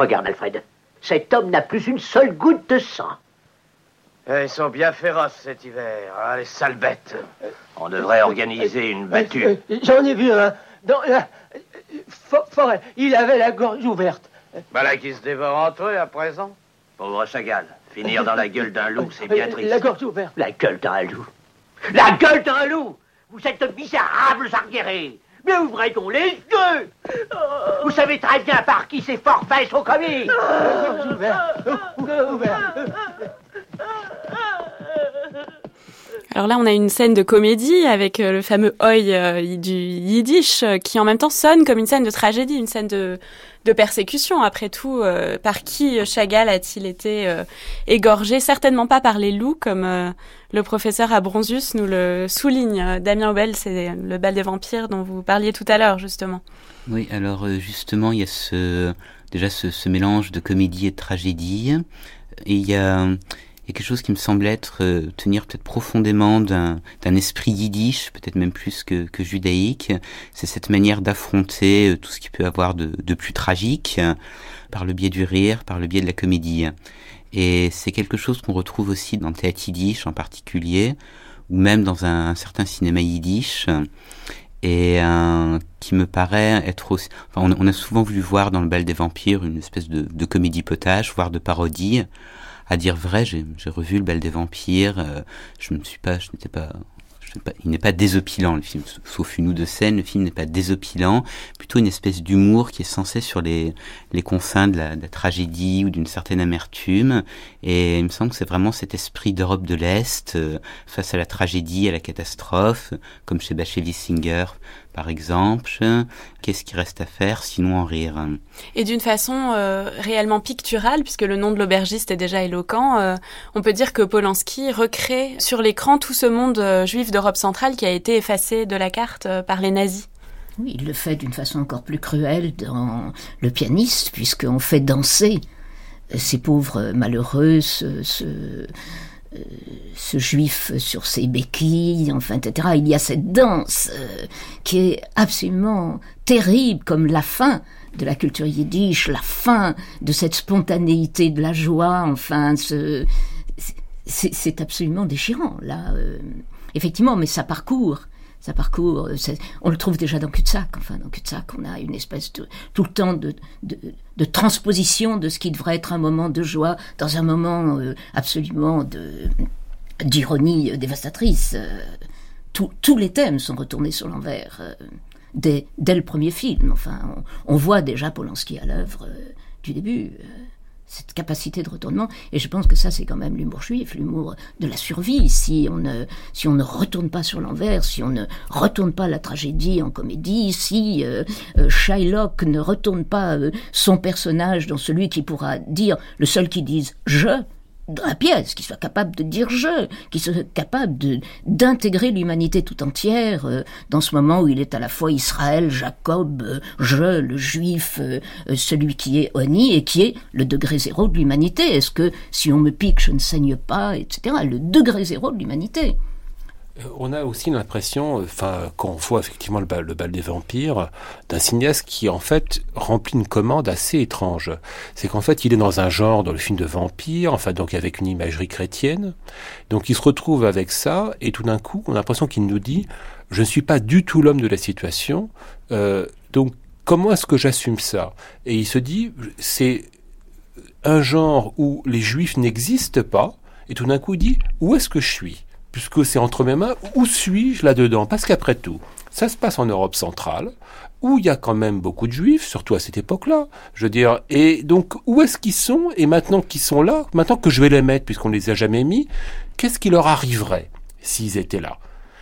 Regarde, Alfred. Cet homme n'a plus une seule goutte de sang. Eh, ils sont bien féroces cet hiver, hein, les sales bêtes. On devrait organiser une battue. Euh, euh, j'en ai vu un. Dans la forêt. Il avait la gorge ouverte. Voilà qui se dévore entre eux à présent. Pauvre Chagall. Finir dans la gueule d'un loup, c'est bien triste. La gorge ouverte. La gueule d'un loup. La gueule d'un loup Vous êtes misérables arriérés mais ouvrez donc les yeux. Vous savez très bien par qui ces forfaits sont commis Alors là, on a une scène de comédie avec euh, le fameux oi euh, du yiddish euh, qui en même temps sonne comme une scène de tragédie, une scène de, persécution. Après tout, par qui Chagall a-t-il été égorgé? Certainement pas par les loups, comme le professeur Abronzius nous le souligne. Damien Aubel, c'est le bal des vampires dont vous parliez tout à l'heure, justement. Oui, alors justement, il y a ce, déjà ce, ce mélange de comédie et de tragédie. Et il y a quelque chose qui me semble être euh, tenir peut-être profondément d'un esprit yiddish, peut-être même plus que, que judaïque. C'est cette manière d'affronter euh, tout ce qui peut avoir de, plus tragique par le biais du rire, par le biais de la comédie. Et c'est quelque chose qu'on retrouve aussi dans le théâtre yiddish en particulier, ou même dans un, certain cinéma yiddish et euh, qui me paraît être aussi... Enfin, on, a souvent voulu voir dans le bal des vampires une espèce de, de comédie potage, voire de parodie à dire vrai, j'ai revu le bal des vampires. Euh, je ne suis pas, je n'étais pas, il n'est pas désopilant le film, sauf une ou deux scènes. Le film n'est pas désopilant, plutôt une espèce d'humour qui est censé sur les les confins de la, tragédie ou d'une certaine amertume. Et il me semble que c'est vraiment cet esprit d'Europe de l'Est euh, face à la tragédie, à la catastrophe, comme chez Bashevis Singer par exemple. Qu'est-ce qui reste à faire sinon en rire? Et d'une façon euh, réellement picturale, puisque le nom de l'aubergiste est déjà éloquent, euh, on peut dire que Polanski recrée sur l'écran tout ce monde euh, juif d'Europe centrale qui a été effacé de la carte par les nazis. Oui, il le fait d'une façon encore plus cruelle dans Le pianiste, puisqu'on fait danser ces pauvres malheureux, ce ce juif sur ses béquilles, enfin, etc. Il y a cette danse euh, qui est absolument terrible, comme la fin de la culture yiddish, la fin de cette spontanéité de la joie, enfin, c'est absolument déchirant, là. Euh. effectivement, mais ça parcourt ça parcourt. On le trouve déjà dans Cul-de-sac. Enfin, dans Cul-de-sac, on a une espèce de tout le temps de, de, transposition de ce qui devrait être un moment de joie dans un moment euh, absolument d'ironie dévastatrice. Euh, tous les thèmes sont retournés sur l'envers euh, dès, dès, le premier film. Enfin, on, voit déjà Polanski à l'œuvre du début cette capacité de retournement. Et je pense que ça, c'est quand même l'humour juif, l'humour de la survie. Si on ne, si on ne retourne pas sur l'envers, si on ne retourne pas la tragédie en comédie, si euh, euh, Shylock ne retourne pas euh, son personnage dans celui qui pourra dire, le seul qui dise je, dans la pièce, qui soit capable de dire je, qui soit capable d'intégrer l'humanité tout entière euh, dans ce moment où il est à la fois Israël, Jacob, euh, je, le juif, euh, celui qui est Oni et qui est le degré zéro de l'humanité. Est-ce que si on me pique, je ne saigne pas, etc. Le degré zéro de l'humanité? Euh, on a aussi l'impression, enfin, qu'on voit effectivement le bal, le bal des vampires, d'un cinéaste qui en fait remplit une commande assez étrange. C'est qu'en fait, il est dans un genre, dans le film de vampire, enfin donc avec une imagerie chrétienne. Donc il se retrouve avec ça, et tout d'un coup, on a l'impression qu'il nous dit je ne suis pas du tout l'homme de la situation. Euh, donc comment est-ce que j'assume ça? Et il se dit c'est un genre où les juifs n'existent pas. Et tout d'un coup, il dit où est-ce que je suis? Puisque c'est entre mes mains, où suis-je là-dedans? Parce qu'après tout, ça se passe en Europe centrale, où il y a quand même beaucoup de juifs, surtout à cette époque-là. Je veux dire, et donc où est-ce qu'ils sont? Et maintenant qu'ils sont là, maintenant que je vais les mettre, puisqu'on les a jamais mis, qu'est-ce qui leur arriverait s'ils étaient là?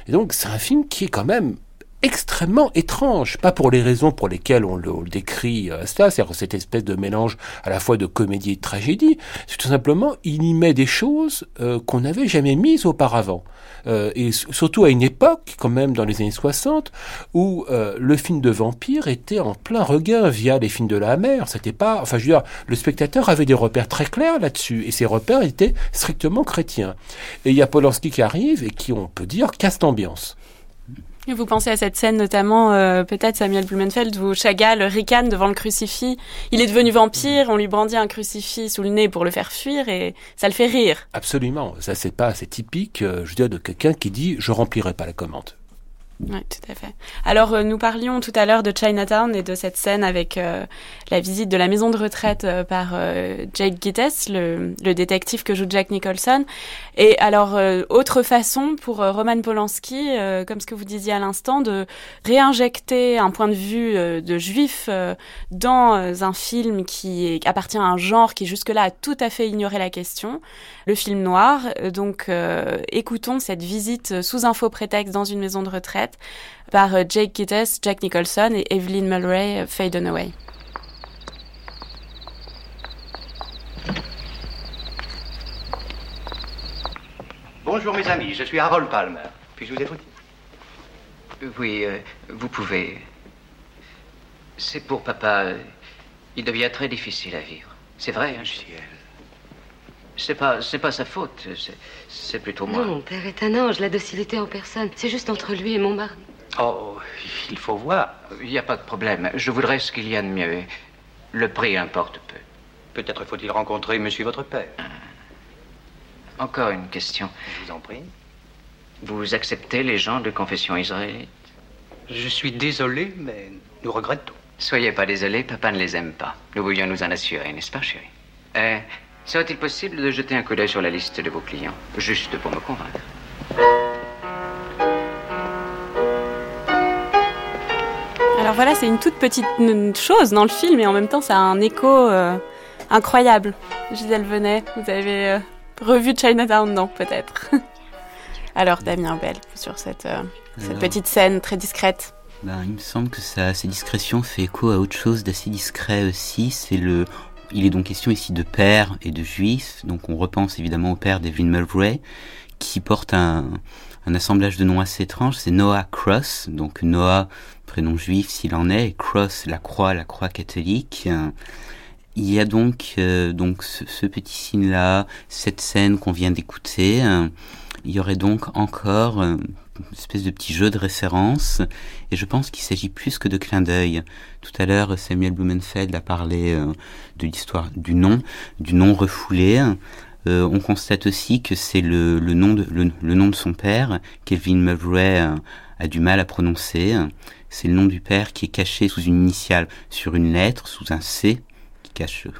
Et donc c'est un film qui est quand même extrêmement étrange, pas pour les raisons pour lesquelles on le, décrit euh, cela, c'est-à-dire cette espèce de mélange à la fois de comédie et de tragédie, c'est tout simplement, il y met des choses euh, qu'on n'avait jamais mises auparavant. Euh, et surtout à une époque, quand même dans les années 60, où euh, le film de vampire était en plein regain via les films de la mer. C'était pas, enfin je veux dire, le spectateur avait des repères très clairs là-dessus, et ces repères étaient strictement chrétiens. Et il y a Polanski qui arrive et qui, on peut dire, casse l'ambiance. Vous pensez à cette scène notamment, euh, peut-être Samuel Blumenfeld, où Chagall ricane devant le crucifix. Il est devenu vampire, on lui brandit un crucifix sous le nez pour le faire fuir et ça le fait rire. Absolument, ça c'est pas assez typique, euh, je dire, de quelqu'un qui dit je remplirai pas la commande. Oui, tout à fait. Alors, euh, nous parlions tout à l'heure de Chinatown et de cette scène avec euh, la visite de la maison de retraite euh, par Jake Gittes, le, le, détective que joue Jack Nicholson. Et alors, autre façon pour Roman Polanski, comme ce que vous disiez à l'instant, de réinjecter un point de vue de juif dans un film qui appartient à un genre qui jusque-là a tout à fait ignoré la question, le film noir. Donc, écoutons cette visite sous un faux prétexte dans une maison de retraite par euh, Jake Gittes, Jack Nicholson et Evelyn Mulray, euh, Faye Dunaway. Bonjour mes amis, je suis Harold Palmer. Puis-je vous écouter Oui, euh, vous pouvez. C'est pour papa. Il devient très difficile à vivre. C'est vrai, hein Ciel. C'est pas, c'est pas sa faute. C'est plutôt moi. Non, mon père est un ange, la docilité en personne. C'est juste entre lui et mon mari. Oh, il faut voir. Il n'y a pas de problème. Je voudrais ce qu'il y a de mieux. Le prix importe peu. Peut-être faut-il rencontrer monsieur votre père. Encore une question. Je vous en prie. Vous acceptez les gens de confession israélite? Je suis désolé, mais nous regrettons. Soyez pas désolé, papa ne les aime pas. Nous voulions nous en assurer, n'est-ce pas, chérie? Eh, Serait-il possible de jeter un coup d'œil sur la liste de vos clients Juste pour me convaincre. Alors voilà, c'est une toute petite chose dans le film et en même temps, ça a un écho euh, incroyable. Gisèle Venet, vous avez euh, revu Chinatown, non Peut-être. Alors, Damien Bell, sur cette, euh, cette petite scène très discrète. Ben, il me semble que ça, ces discrétions fait écho à autre chose d'assez discret aussi. C'est le il est donc question ici de père et de juif, donc on repense évidemment au père d'Evelyn Mulvray, qui porte un, un assemblage de noms assez étrange, c'est Noah Cross, donc Noah, prénom juif s'il en est, et Cross, la croix, la croix catholique. Il y a donc, euh, donc ce, petit signe-là, cette scène qu'on vient d'écouter. il y aurait donc encore euh, espèce de petit jeu de référence, et je pense qu'il s'agit plus que de clin d'œil. Tout à l'heure, Samuel Blumenfeld a parlé euh, de l'histoire du nom, du nom refoulé. Euh, on constate aussi que c'est le, le, nom de, le, nom de son père, Kevin Murray euh, a du mal à prononcer. C'est le nom du père qui est caché sous une initiale sur une lettre, sous un C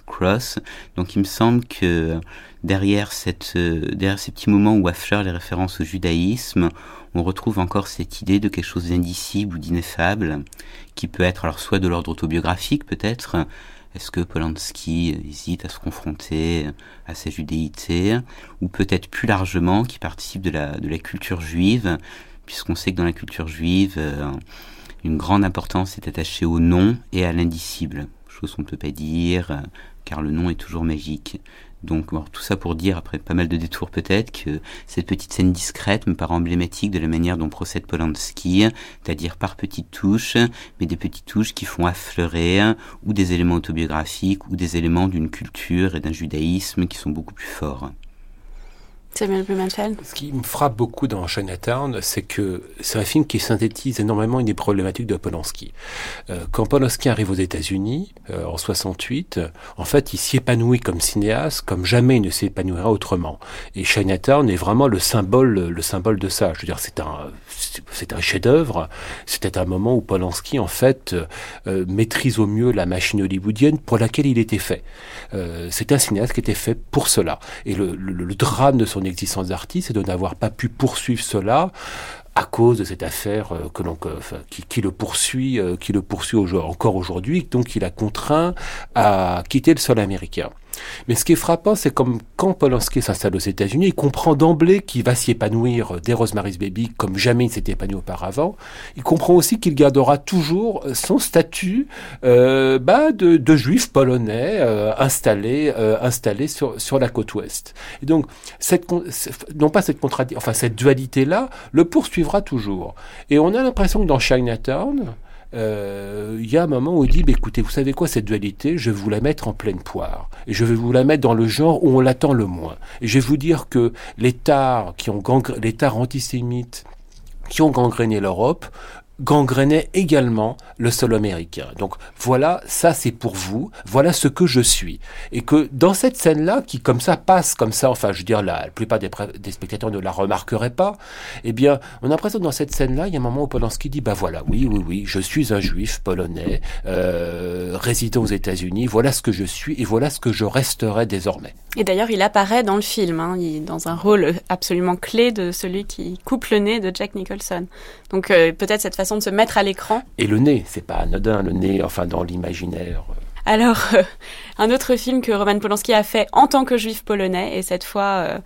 cross. Donc il me semble que derrière, euh, ces petits moments où affleurent les références au judaïsme, on retrouve encore cette idée de quelque chose d'indicible ou d'ineffable, qui peut être alors soit de l'ordre autobiographique peut-être, est-ce que Polanski hésite à se confronter à sa judéité, ou peut-être plus largement qui participe de la, culture juive, puisqu'on sait que dans la culture juive, euh, une grande importance est attachée au nom et à l'indicible, qu'on ne peut pas dire, euh, car le nom est toujours magique. Donc tout ça pour dire, après pas mal de détours peut-être, que cette petite scène discrète me paraît emblématique de la manière dont procède Polanski, c'est-à-dire par petites touches, mais des petites touches qui font affleurer ou des éléments autobiographiques ou des éléments d'une culture et d'un judaïsme qui sont beaucoup plus forts. Ce qui me frappe beaucoup dans Chinatown, c'est que c'est un film qui synthétise énormément une des problématiques de Polanski. Euh, quand Polanski arrive aux États-Unis euh, en 68, en fait, il s'y épanouit comme cinéaste, comme jamais il ne s'épanouira autrement. Et Chinatown est vraiment le symbole, le symbole de ça. Je veux dire, c'est un, c'est un chef-d'œuvre. C'était un moment où Polanski, en fait, euh, maîtrise au mieux la machine hollywoodienne pour laquelle il était fait. c'est un cinéaste qui était fait pour cela. Et le, le, drame de son existence d'artiste et de n'avoir pas pu poursuivre cela à cause de cette affaire euh, qui, le poursuit, euh, qui le poursuit encore aujourd'hui, donc il a contraint à quitter le sol américain. Mais ce qui est frappant, c'est comme quand Polanski s'installe aux États-Unis, il comprend d'emblée qu'il va s'y épanouir dès Rosemary's Baby comme jamais il s'était épanoui auparavant. Il comprend aussi qu'il gardera toujours son statut euh, bah, de, de, juif polonais euh, installé, euh, installé sur, sur la côte ouest. Et donc, cette, non pas cette enfin cette dualité-là, le poursuivra toujours. Et on a l'impression que dans Chinatown, euh, il y a un moment où il dit, bah, écoutez, vous savez quoi, cette dualité, je vais vous la mettre en pleine poire. Je vais vous la mettre dans le genre où on l'attend le moins. Je vais vous dire que les tares, les tares antisémites qui ont gangréné l'Europe gangrénait également le sol américain. Donc voilà, ça c'est pour vous, voilà ce que je suis. Et que dans cette scène-là, qui comme ça passe comme ça, enfin je veux dire, la, plupart des, spectateurs ne la remarqueraient pas, eh bien on a l'impression que dans cette scène-là, il y a un moment où Polanski dit, bah voilà, oui, oui, oui, je suis un juif polonais, euh, résident aux États-Unis, voilà ce que je suis et voilà ce que je resterai désormais. Et d'ailleurs, il apparaît dans le film, hein, dans un rôle absolument clé de celui qui coupe le nez de Jack Nicholson. Donc euh, peut-être cette façon de se mettre à l'écran. Et le nez, c'est pas anodin, le nez, enfin dans l'imaginaire. Alors, euh, un autre film que Roman Polanski a fait en tant que juif polonais, et cette fois euh,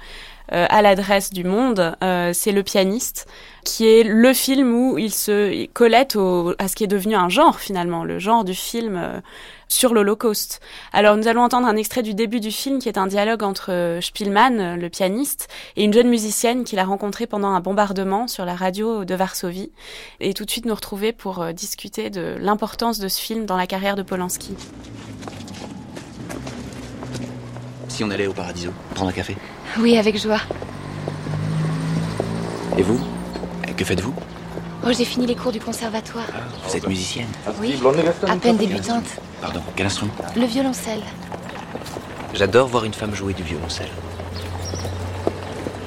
à l'adresse du monde, c'est Le pianiste, qui est le film où il se collette au, à ce qui est devenu un genre finalement, le genre du film sur l'Holocauste. Alors nous allons entendre un extrait du début du film qui est un dialogue entre euh, Spielmann, le pianiste, et une jeune musicienne qu'il a rencontrée pendant un bombardement sur la radio de Varsovie. Et tout de suite nous retrouver pour euh, discuter de l'importance de ce film dans la carrière de Polanski. Si on allait au Paradiso, prendre un café Oui, avec joie. Et vous? Que faites-vous? Oh, j'ai fini les cours du conservatoire. Vous êtes musicienne Oui, à peine débutante. Pardon, quel instrument? Le violoncelle. J'adore voir une femme jouer du violoncelle.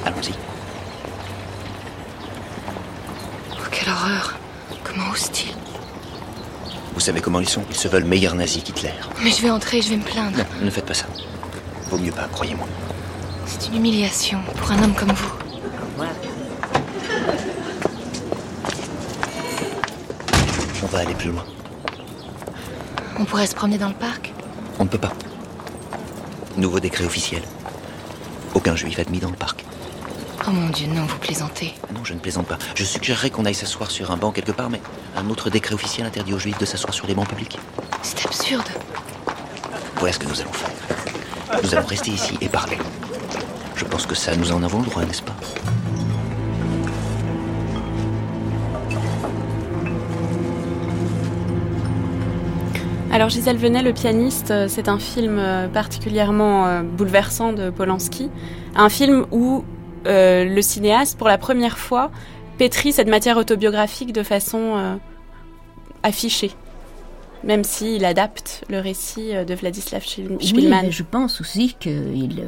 Allons-y. Oh, quelle horreur Comment ose-t-il? Vous savez comment ils sont? Ils se veulent meilleurs nazis qu'Hitler. Mais je vais entrer, je vais me plaindre. Non, ne faites pas ça. Vaut mieux pas, croyez-moi. C'est une humiliation pour un homme comme vous. On va aller plus loin. On pourrait se promener dans le parc On ne peut pas. Nouveau décret officiel. Aucun juif admis dans le parc. Oh mon Dieu, non, vous plaisantez. Non, je ne plaisante pas. Je suggérerais qu'on aille s'asseoir sur un banc quelque part, mais un autre décret officiel interdit aux juifs de s'asseoir sur des bancs publics. C'est absurde. Voilà ce que nous allons faire. Nous allons rester ici et parler. Je pense que ça, nous en avons le droit, n'est-ce pas? Alors Gisèle Venet, le pianiste, euh, c'est un film euh, particulièrement euh, bouleversant de Polanski. Un film où le cinéaste, pour la première fois, pétrit cette matière autobiographique de façon affichée. Même s'il adapte le récit de Vladislav Spielmann. Oui, je pense aussi qu'il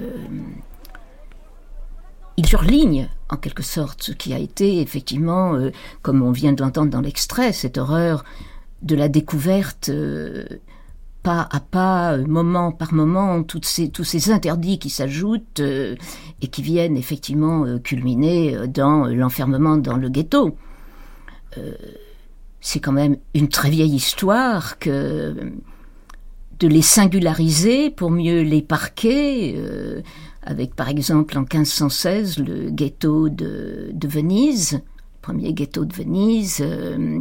il surligne en quelque sorte ce qui a été effectivement, euh, comme on vient de l'entendre dans l'extrait, cette horreur de la découverte euh, pas à pas, euh, moment par moment, toutes ces, tous ces interdits qui s'ajoutent et qui viennent effectivement culminer dans l'enfermement dans le ghetto. C'est quand même une très vieille histoire que de les singulariser pour mieux les parquer avec par exemple en 1516 le ghetto de, Venise, premier ghetto de Venise. Euh,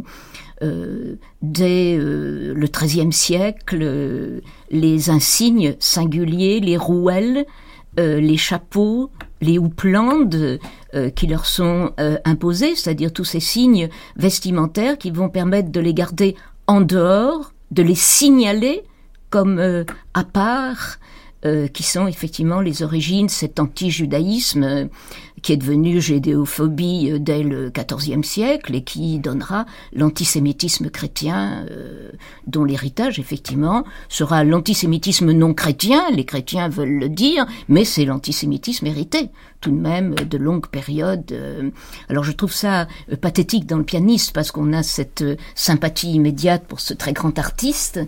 euh, dès euh, le XIIIe siècle, les insignes singuliers, les rouelles, les chapeaux, les houppelandes qui leur sont imposés, c'est-à-dire tous ces signes vestimentaires qui vont permettre de les garder en dehors, de les signaler comme à part, euh, qui sont effectivement les origines, cet anti-judaïsme euh, qui est devenu gédéophobie euh, dès le XIVe siècle et qui donnera l'antisémitisme chrétien, dont l'héritage effectivement sera l'antisémitisme non chrétien, les chrétiens veulent le dire, mais c'est l'antisémitisme hérité tout de même de longues périodes. Alors je trouve ça pathétique dans le pianiste parce qu'on a cette sympathie immédiate pour ce très grand artiste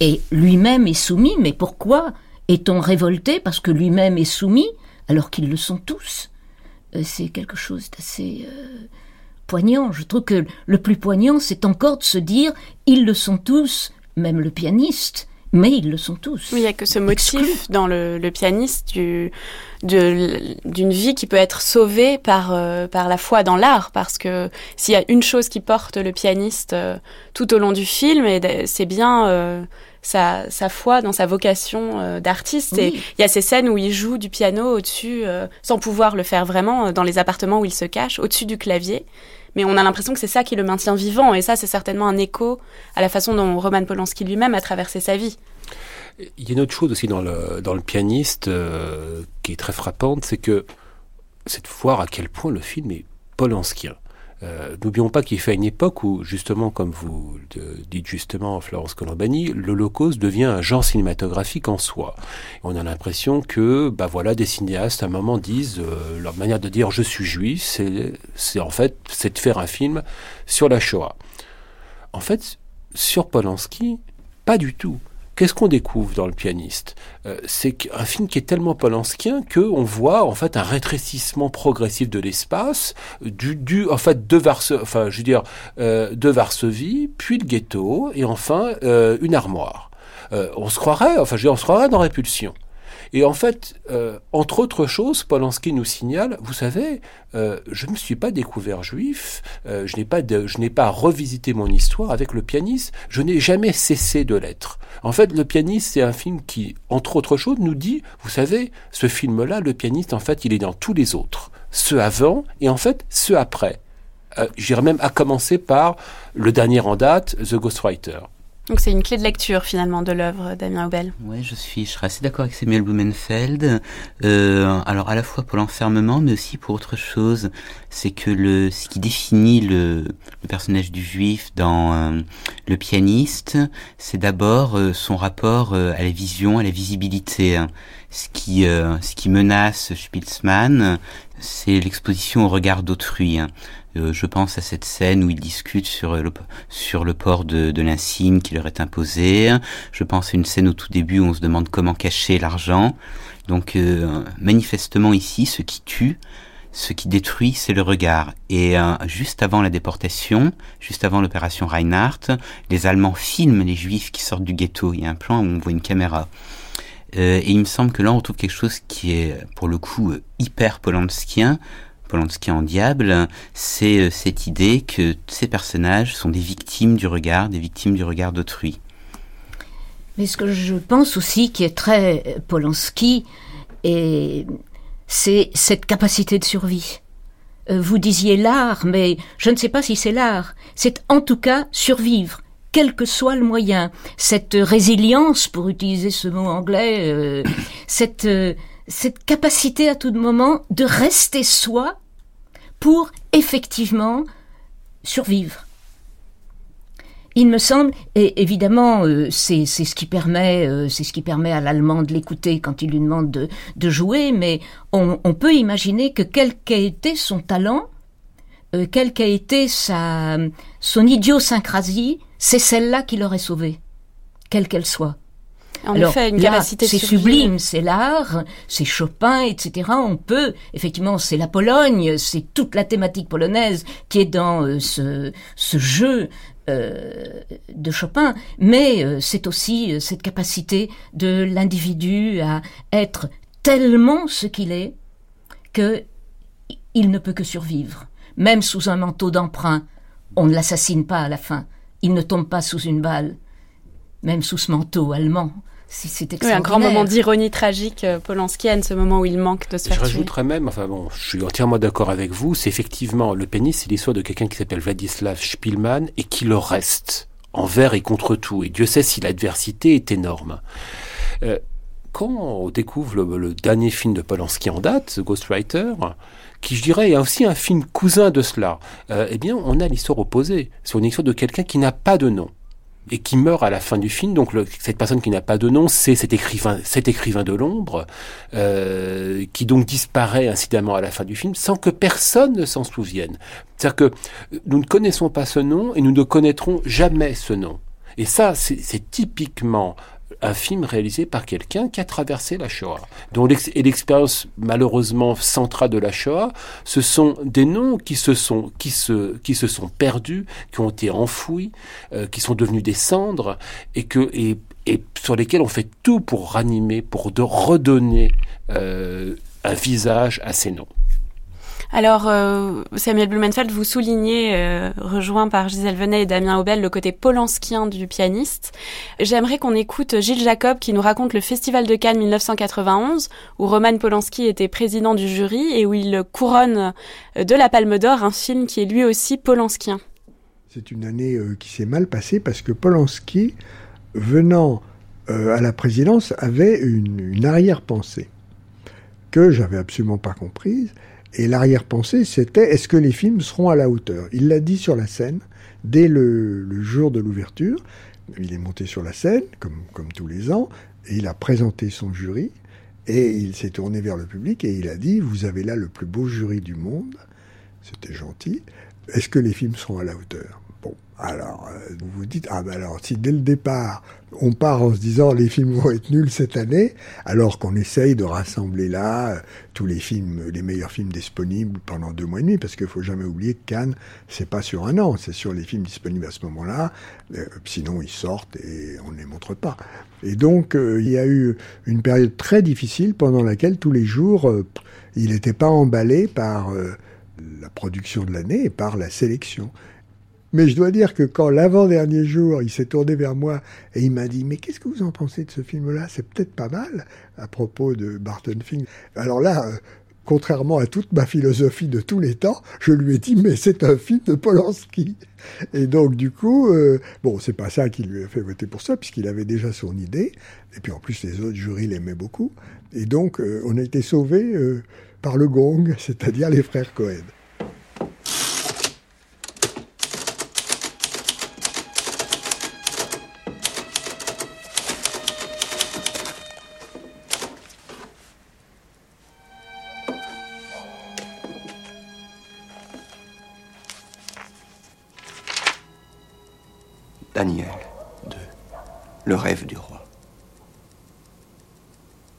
et lui-même est soumis, mais pourquoi est-on révolté parce que lui-même est soumis, alors qu'ils le sont tous? euh, C'est quelque chose d'assez euh, poignant. Je trouve que le plus poignant, c'est encore de se dire, ils le sont tous, même le pianiste, mais ils le sont tous. Oui, il n'y a que ce motif dans le, pianiste du, d'une vie qui peut être sauvée par, euh, par la foi dans l'art, parce que s'il y a une chose qui porte le pianiste tout au long du film, c'est bien sa, sa foi dans sa vocation euh, d'artiste. Et il y a ces scènes où il joue du piano au-dessus, euh, sans pouvoir le faire vraiment, euh, dans les appartements où il se cache, au-dessus du clavier. Mais on a l'impression que c'est ça qui le maintient vivant. Et ça, c'est certainement un écho à la façon dont Roman Polanski lui-même a traversé sa vie. Il y a une autre chose aussi dans le, dans le pianiste qui est très frappante, c'est que c'est de voir à quel point le film est polanskien. Euh, n'oublions pas qu'il fait une époque où, justement, comme vous dites justement, Florence Colombani, l'Holocauste devient un genre cinématographique en soi. On a l'impression que, bah voilà, des cinéastes à un moment disent euh, leur manière de dire je suis juif, c'est en fait c'est de faire un film sur la Shoah. En fait, sur Polanski, pas du tout. Qu'est-ce qu'on découvre dans le pianiste? Euh, C'est un film qui est tellement polanskien que on voit en fait un rétrécissement progressif de l'espace, du, du en fait de Varsovie, enfin je veux dire euh, de Varsovie, puis le ghetto et enfin euh, une armoire. on se croirait, enfin je veux dire, on se croirait dans Répulsion. Et en fait, euh, entre autres choses, Polanski nous signale, vous savez, euh, je ne me suis pas découvert juif, euh, je n'ai pas, je n'ai pas revisité mon histoire avec le pianiste, je n'ai jamais cessé de l'être. En fait, le pianiste, c'est un film qui, entre autres choses, nous dit, vous savez, ce film-là, le pianiste, en fait, il est dans tous les autres, ceux avant et en fait ceux après. J'irais même à commencer par le dernier en date, The Ghostwriter. Donc c'est une clé de lecture finalement de l'œuvre d'Amien Aubel. Oui, je suis, je serais assez d'accord avec Samuel Blumenfeld. Euh, alors à la fois pour l'enfermement, mais aussi pour autre chose. C'est que le, ce qui définit le, personnage du juif dans euh, le pianiste, c'est d'abord euh, son rapport euh, à la vision, à la visibilité. Hein. Ce qui, ce qui menace Spielmann, c'est l'exposition au regard d'autrui. Hein. Euh, je pense à cette scène où ils discutent sur le, sur le port de, l'insigne qui leur est imposé. Je pense à une scène au tout début où on se demande comment cacher l'argent. Donc euh, manifestement ici, ce qui tue, ce qui détruit, c'est le regard. Et euh, juste avant la déportation, juste avant l'opération Reinhardt, les Allemands filment les Juifs qui sortent du ghetto. Il y a un plan où on voit une caméra. et il me semble que là, on retrouve quelque chose qui est, pour le coup, hyper polanskien, Polanski en diable, c'est euh, cette idée que ces personnages sont des victimes du regard, des victimes du regard d'autrui. Mais ce que je pense aussi qui est très euh, Polanski, c'est cette capacité de survie. Euh, vous disiez l'art, mais je ne sais pas si c'est l'art. C'est en tout cas survivre, quel que soit le moyen. Cette résilience, pour utiliser ce mot anglais, cette, cette capacité à tout moment de rester soi pour effectivement survivre. Il me semble, et évidemment, euh, c'est ce qui permet, euh, c'est ce qui permet à l'allemand de l'écouter quand il lui demande de, jouer. Mais on, on, peut imaginer que quel qu'a été son talent, euh, quelle qu'a été sa son idiosyncrasie, c'est celle-là qui l'aurait sauvé, quelle qu'elle soit. En effet, une capacité C'est sublime, c'est l'art, c'est Chopin, etc. On peut, effectivement, c'est la Pologne, c'est toute la thématique polonaise qui est dans euh, ce, ce jeu euh, de Chopin, mais euh, c'est aussi cette capacité de l'individu à être tellement ce qu'il est que il ne peut que survivre. Même sous un manteau d'emprunt, on ne l'assassine pas à la fin. Il ne tombe pas sous une balle. Même sous ce manteau allemand, c'est oui, un grand moment d'ironie tragique, Polanski, à ce moment où il manque de se faire Je rajouterais même, enfin bon, je suis entièrement d'accord avec vous, c'est effectivement, le pénis, c'est l'histoire de quelqu'un qui s'appelle Vladislav Spielmann et qui le reste, envers et contre tout. Et Dieu sait si l'adversité est énorme. Euh, quand on découvre le, le, dernier film de Polanski en date, The Ghostwriter, qui je dirais est aussi un film cousin de cela, euh, eh bien on a l'histoire opposée. C'est une histoire de quelqu'un qui n'a pas de nom et qui meurt à la fin du film. Donc cette personne qui n'a pas de nom, c'est cet écrivain, cet écrivain de l'ombre, euh, qui donc disparaît incidemment à la fin du film, sans que personne ne s'en souvienne. C'est-à-dire que nous ne connaissons pas ce nom et nous ne connaîtrons jamais ce nom. Et ça, c'est typiquement un film réalisé par quelqu'un qui a traversé la Shoah. Donc, et l'expérience malheureusement centrale de la Shoah, ce sont des noms qui se sont, qui se, qui se sont perdus, qui ont été enfouis, euh, qui sont devenus des cendres, et que, et, et sur lesquels on fait tout pour ranimer, pour de redonner euh, un visage à ces noms. Alors, euh, Samuel Blumenfeld, vous soulignez, euh, rejoint par Gisèle Venet et Damien Aubel, le côté polanskien du pianiste. J'aimerais qu'on écoute Gilles Jacob qui nous raconte le Festival de Cannes 1991, où Roman Polanski était président du jury et où il couronne euh, de la Palme d'Or un film qui est lui aussi polanskien. C'est une année qui s'est mal passée parce que Polanski, venant à la présidence, avait une arrière-pensée que j'avais absolument pas comprise et l'arrière-pensée, c'était est-ce que les films seront à la hauteur? Il l'a dit sur la scène dès le, jour de l'ouverture. Il est monté sur la scène, comme, tous les ans, et il a présenté son jury, et il s'est tourné vers le public, et il a dit, vous avez là le plus beau jury du monde, c'était gentil, est-ce que les films seront à la hauteur? Alors, euh, vous vous dites, ah ben alors, si dès le départ, on part en se disant les films vont être nuls cette année, alors qu'on essaye de rassembler là euh, tous les films, les meilleurs films disponibles pendant deux mois et demi, parce qu'il faut jamais oublier que Cannes, c'est pas sur un an, c'est sur les films disponibles à ce moment-là, euh, sinon ils sortent et on ne les montre pas. Et donc, il y a eu une période très difficile pendant laquelle tous les jours, il n'était pas emballé par la production de l'année et par la sélection. Mais je dois dire que quand l'avant-dernier jour, il s'est tourné vers moi et il m'a dit Mais qu'est-ce que vous en pensez de ce film-là? C'est peut-être pas mal à propos de Barton Fink. Alors là, euh, contrairement à toute ma philosophie de tous les temps, je lui ai dit Mais c'est un film de Polanski. Et donc, du coup, euh, bon, c'est pas ça qui lui a fait voter pour ça, puisqu'il avait déjà son idée. Et puis en plus, les autres jurys l'aimaient beaucoup. Et donc, euh, on a été sauvés euh, par le gong, c'est-à-dire les frères Cohen. Le rêve du roi.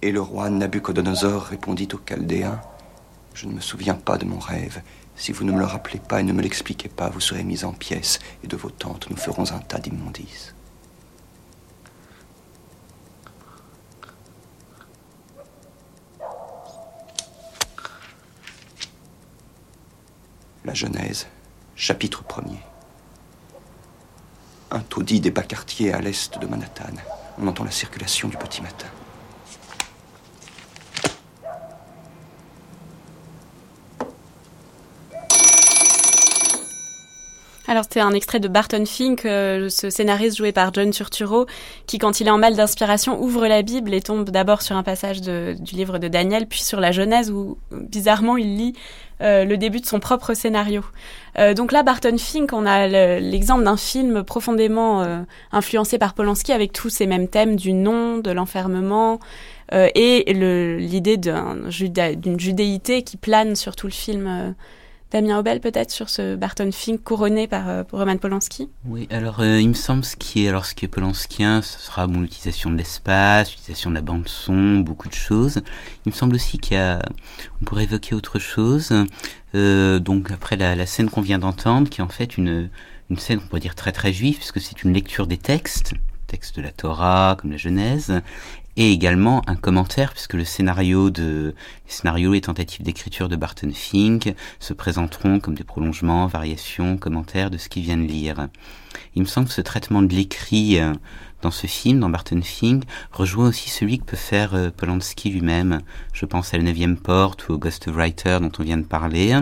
Et le roi Nabucodonosor répondit aux Chaldéens Je ne me souviens pas de mon rêve. Si vous ne me le rappelez pas et ne me l'expliquez pas, vous serez mis en pièces, et de vos tentes nous ferons un tas d'immondices. La Genèse, chapitre 1er. Un taudis des bas quartiers à l'est de Manhattan. On entend la circulation du petit matin. C'était un extrait de Barton Fink, euh, ce scénariste joué par John Turturro, qui quand il est en mal d'inspiration ouvre la Bible et tombe d'abord sur un passage du livre de Daniel, puis sur la Genèse où bizarrement il lit euh, le début de son propre scénario. Euh, donc là, Barton Fink, on a l'exemple d'un film profondément influencé par Polanski avec tous ces mêmes thèmes du nom, de l'enfermement et l'idée d'une judéité qui plane sur tout le film Damien Aubel peut-être sur ce Barton Fink couronné par euh, Roman Polanski? Oui, alors euh, il me semble ce qui est alors ce qui est polanskien, ce sera bon, l'utilisation de l'espace, l'utilisation de la bande son, beaucoup de choses. Il me semble aussi qu'il pourrait évoquer autre chose. Euh, donc après la, la scène qu'on vient d'entendre, qui est en fait une une scène on pourrait dire très très juive puisque c'est une lecture des textes textes de la Torah comme la Genèse et également un commentaire puisque le scénario de les et tentatives d'écriture de Barton Fink se présenteront comme des prolongements, variations, commentaires de ce qu'il vient de lire. Il me semble que ce traitement de l'écrit euh, dans ce film, dans Barton Fink, rejoint aussi celui que peut faire euh, Polanski lui-même. Je pense à La Neuvième Porte ou au Ghostwriter dont on vient de parler.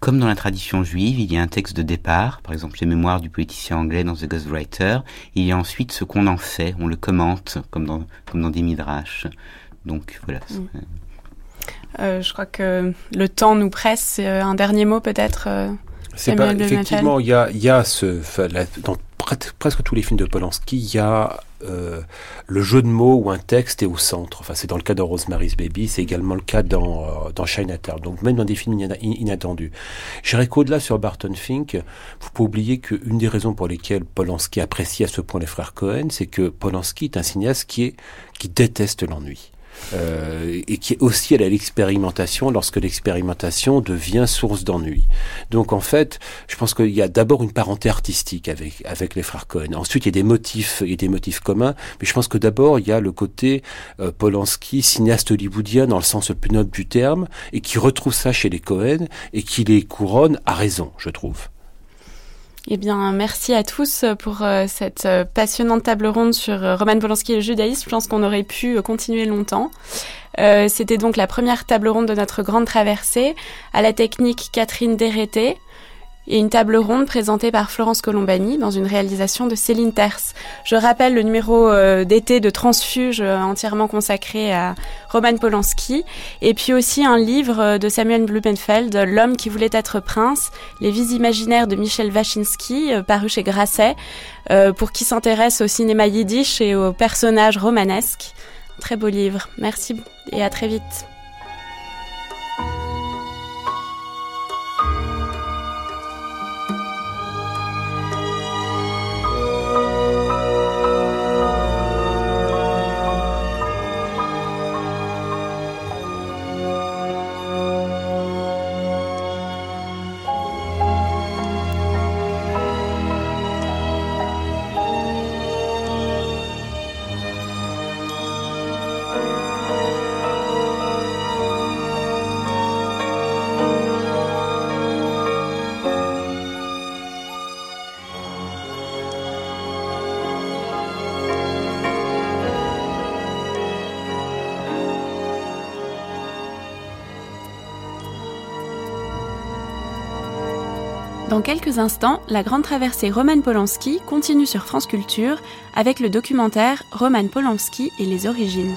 Comme dans la tradition juive, il y a un texte de départ, par exemple les mémoires du politicien anglais dans The Ghostwriter. Il y a ensuite ce qu'on en fait, on le commente, comme dans, comme dans des midrash. Donc voilà. Mm. Euh, je crois que le temps nous presse. Euh, un dernier mot peut-être. Euh, c'est pas effectivement il y a il y a ce dans presque tous les films de Polanski il y a euh, le jeu de mots ou un texte est au centre. Enfin, c'est dans le cas de Rosemary's Baby, c'est également le cas dans, euh, dans Chinatown. Donc, même dans des films inattendus. J'irai qu'au-delà sur Barton Fink, faut pas oublier qu'une des raisons pour lesquelles Polanski apprécie à ce point les frères Cohen, c'est que Polanski est un cinéaste qui est, qui déteste l'ennui. Euh, et qui est aussi à l'expérimentation lorsque l'expérimentation devient source d'ennui. Donc en fait, je pense qu'il y a d'abord une parenté artistique avec avec les frères Cohen. Ensuite, il y a des motifs, il y a des motifs communs, mais je pense que d'abord il y a le côté euh, Polanski, cinéaste hollywoodien dans le sens le plus noble du terme, et qui retrouve ça chez les Cohen et qui les couronne à raison, je trouve. Eh bien, merci à tous pour euh, cette euh, passionnante table ronde sur euh, Roman Polanski et le judaïsme. Je pense qu'on aurait pu continuer longtemps. C'était donc la première table ronde de notre grande traversée. À la technique, Catherine Dérété et une table ronde présentée par Florence Colombani dans une réalisation de Céline Terce. Je rappelle le numéro euh, d'été de Transfuge euh, entièrement consacré à Roman Polanski et puis aussi un livre euh, de Samuel Blumenfeld, L'homme qui voulait être prince, les vies imaginaires de Michel Wachinski, paru chez Grasset, pour qui s'intéresse au cinéma yiddish et aux personnages romanesques. Très beau livre. Merci et à très vite. Dans quelques instants, la grande traversée Roman Polanski continue sur France Culture avec le documentaire Roman Polanski et les origines.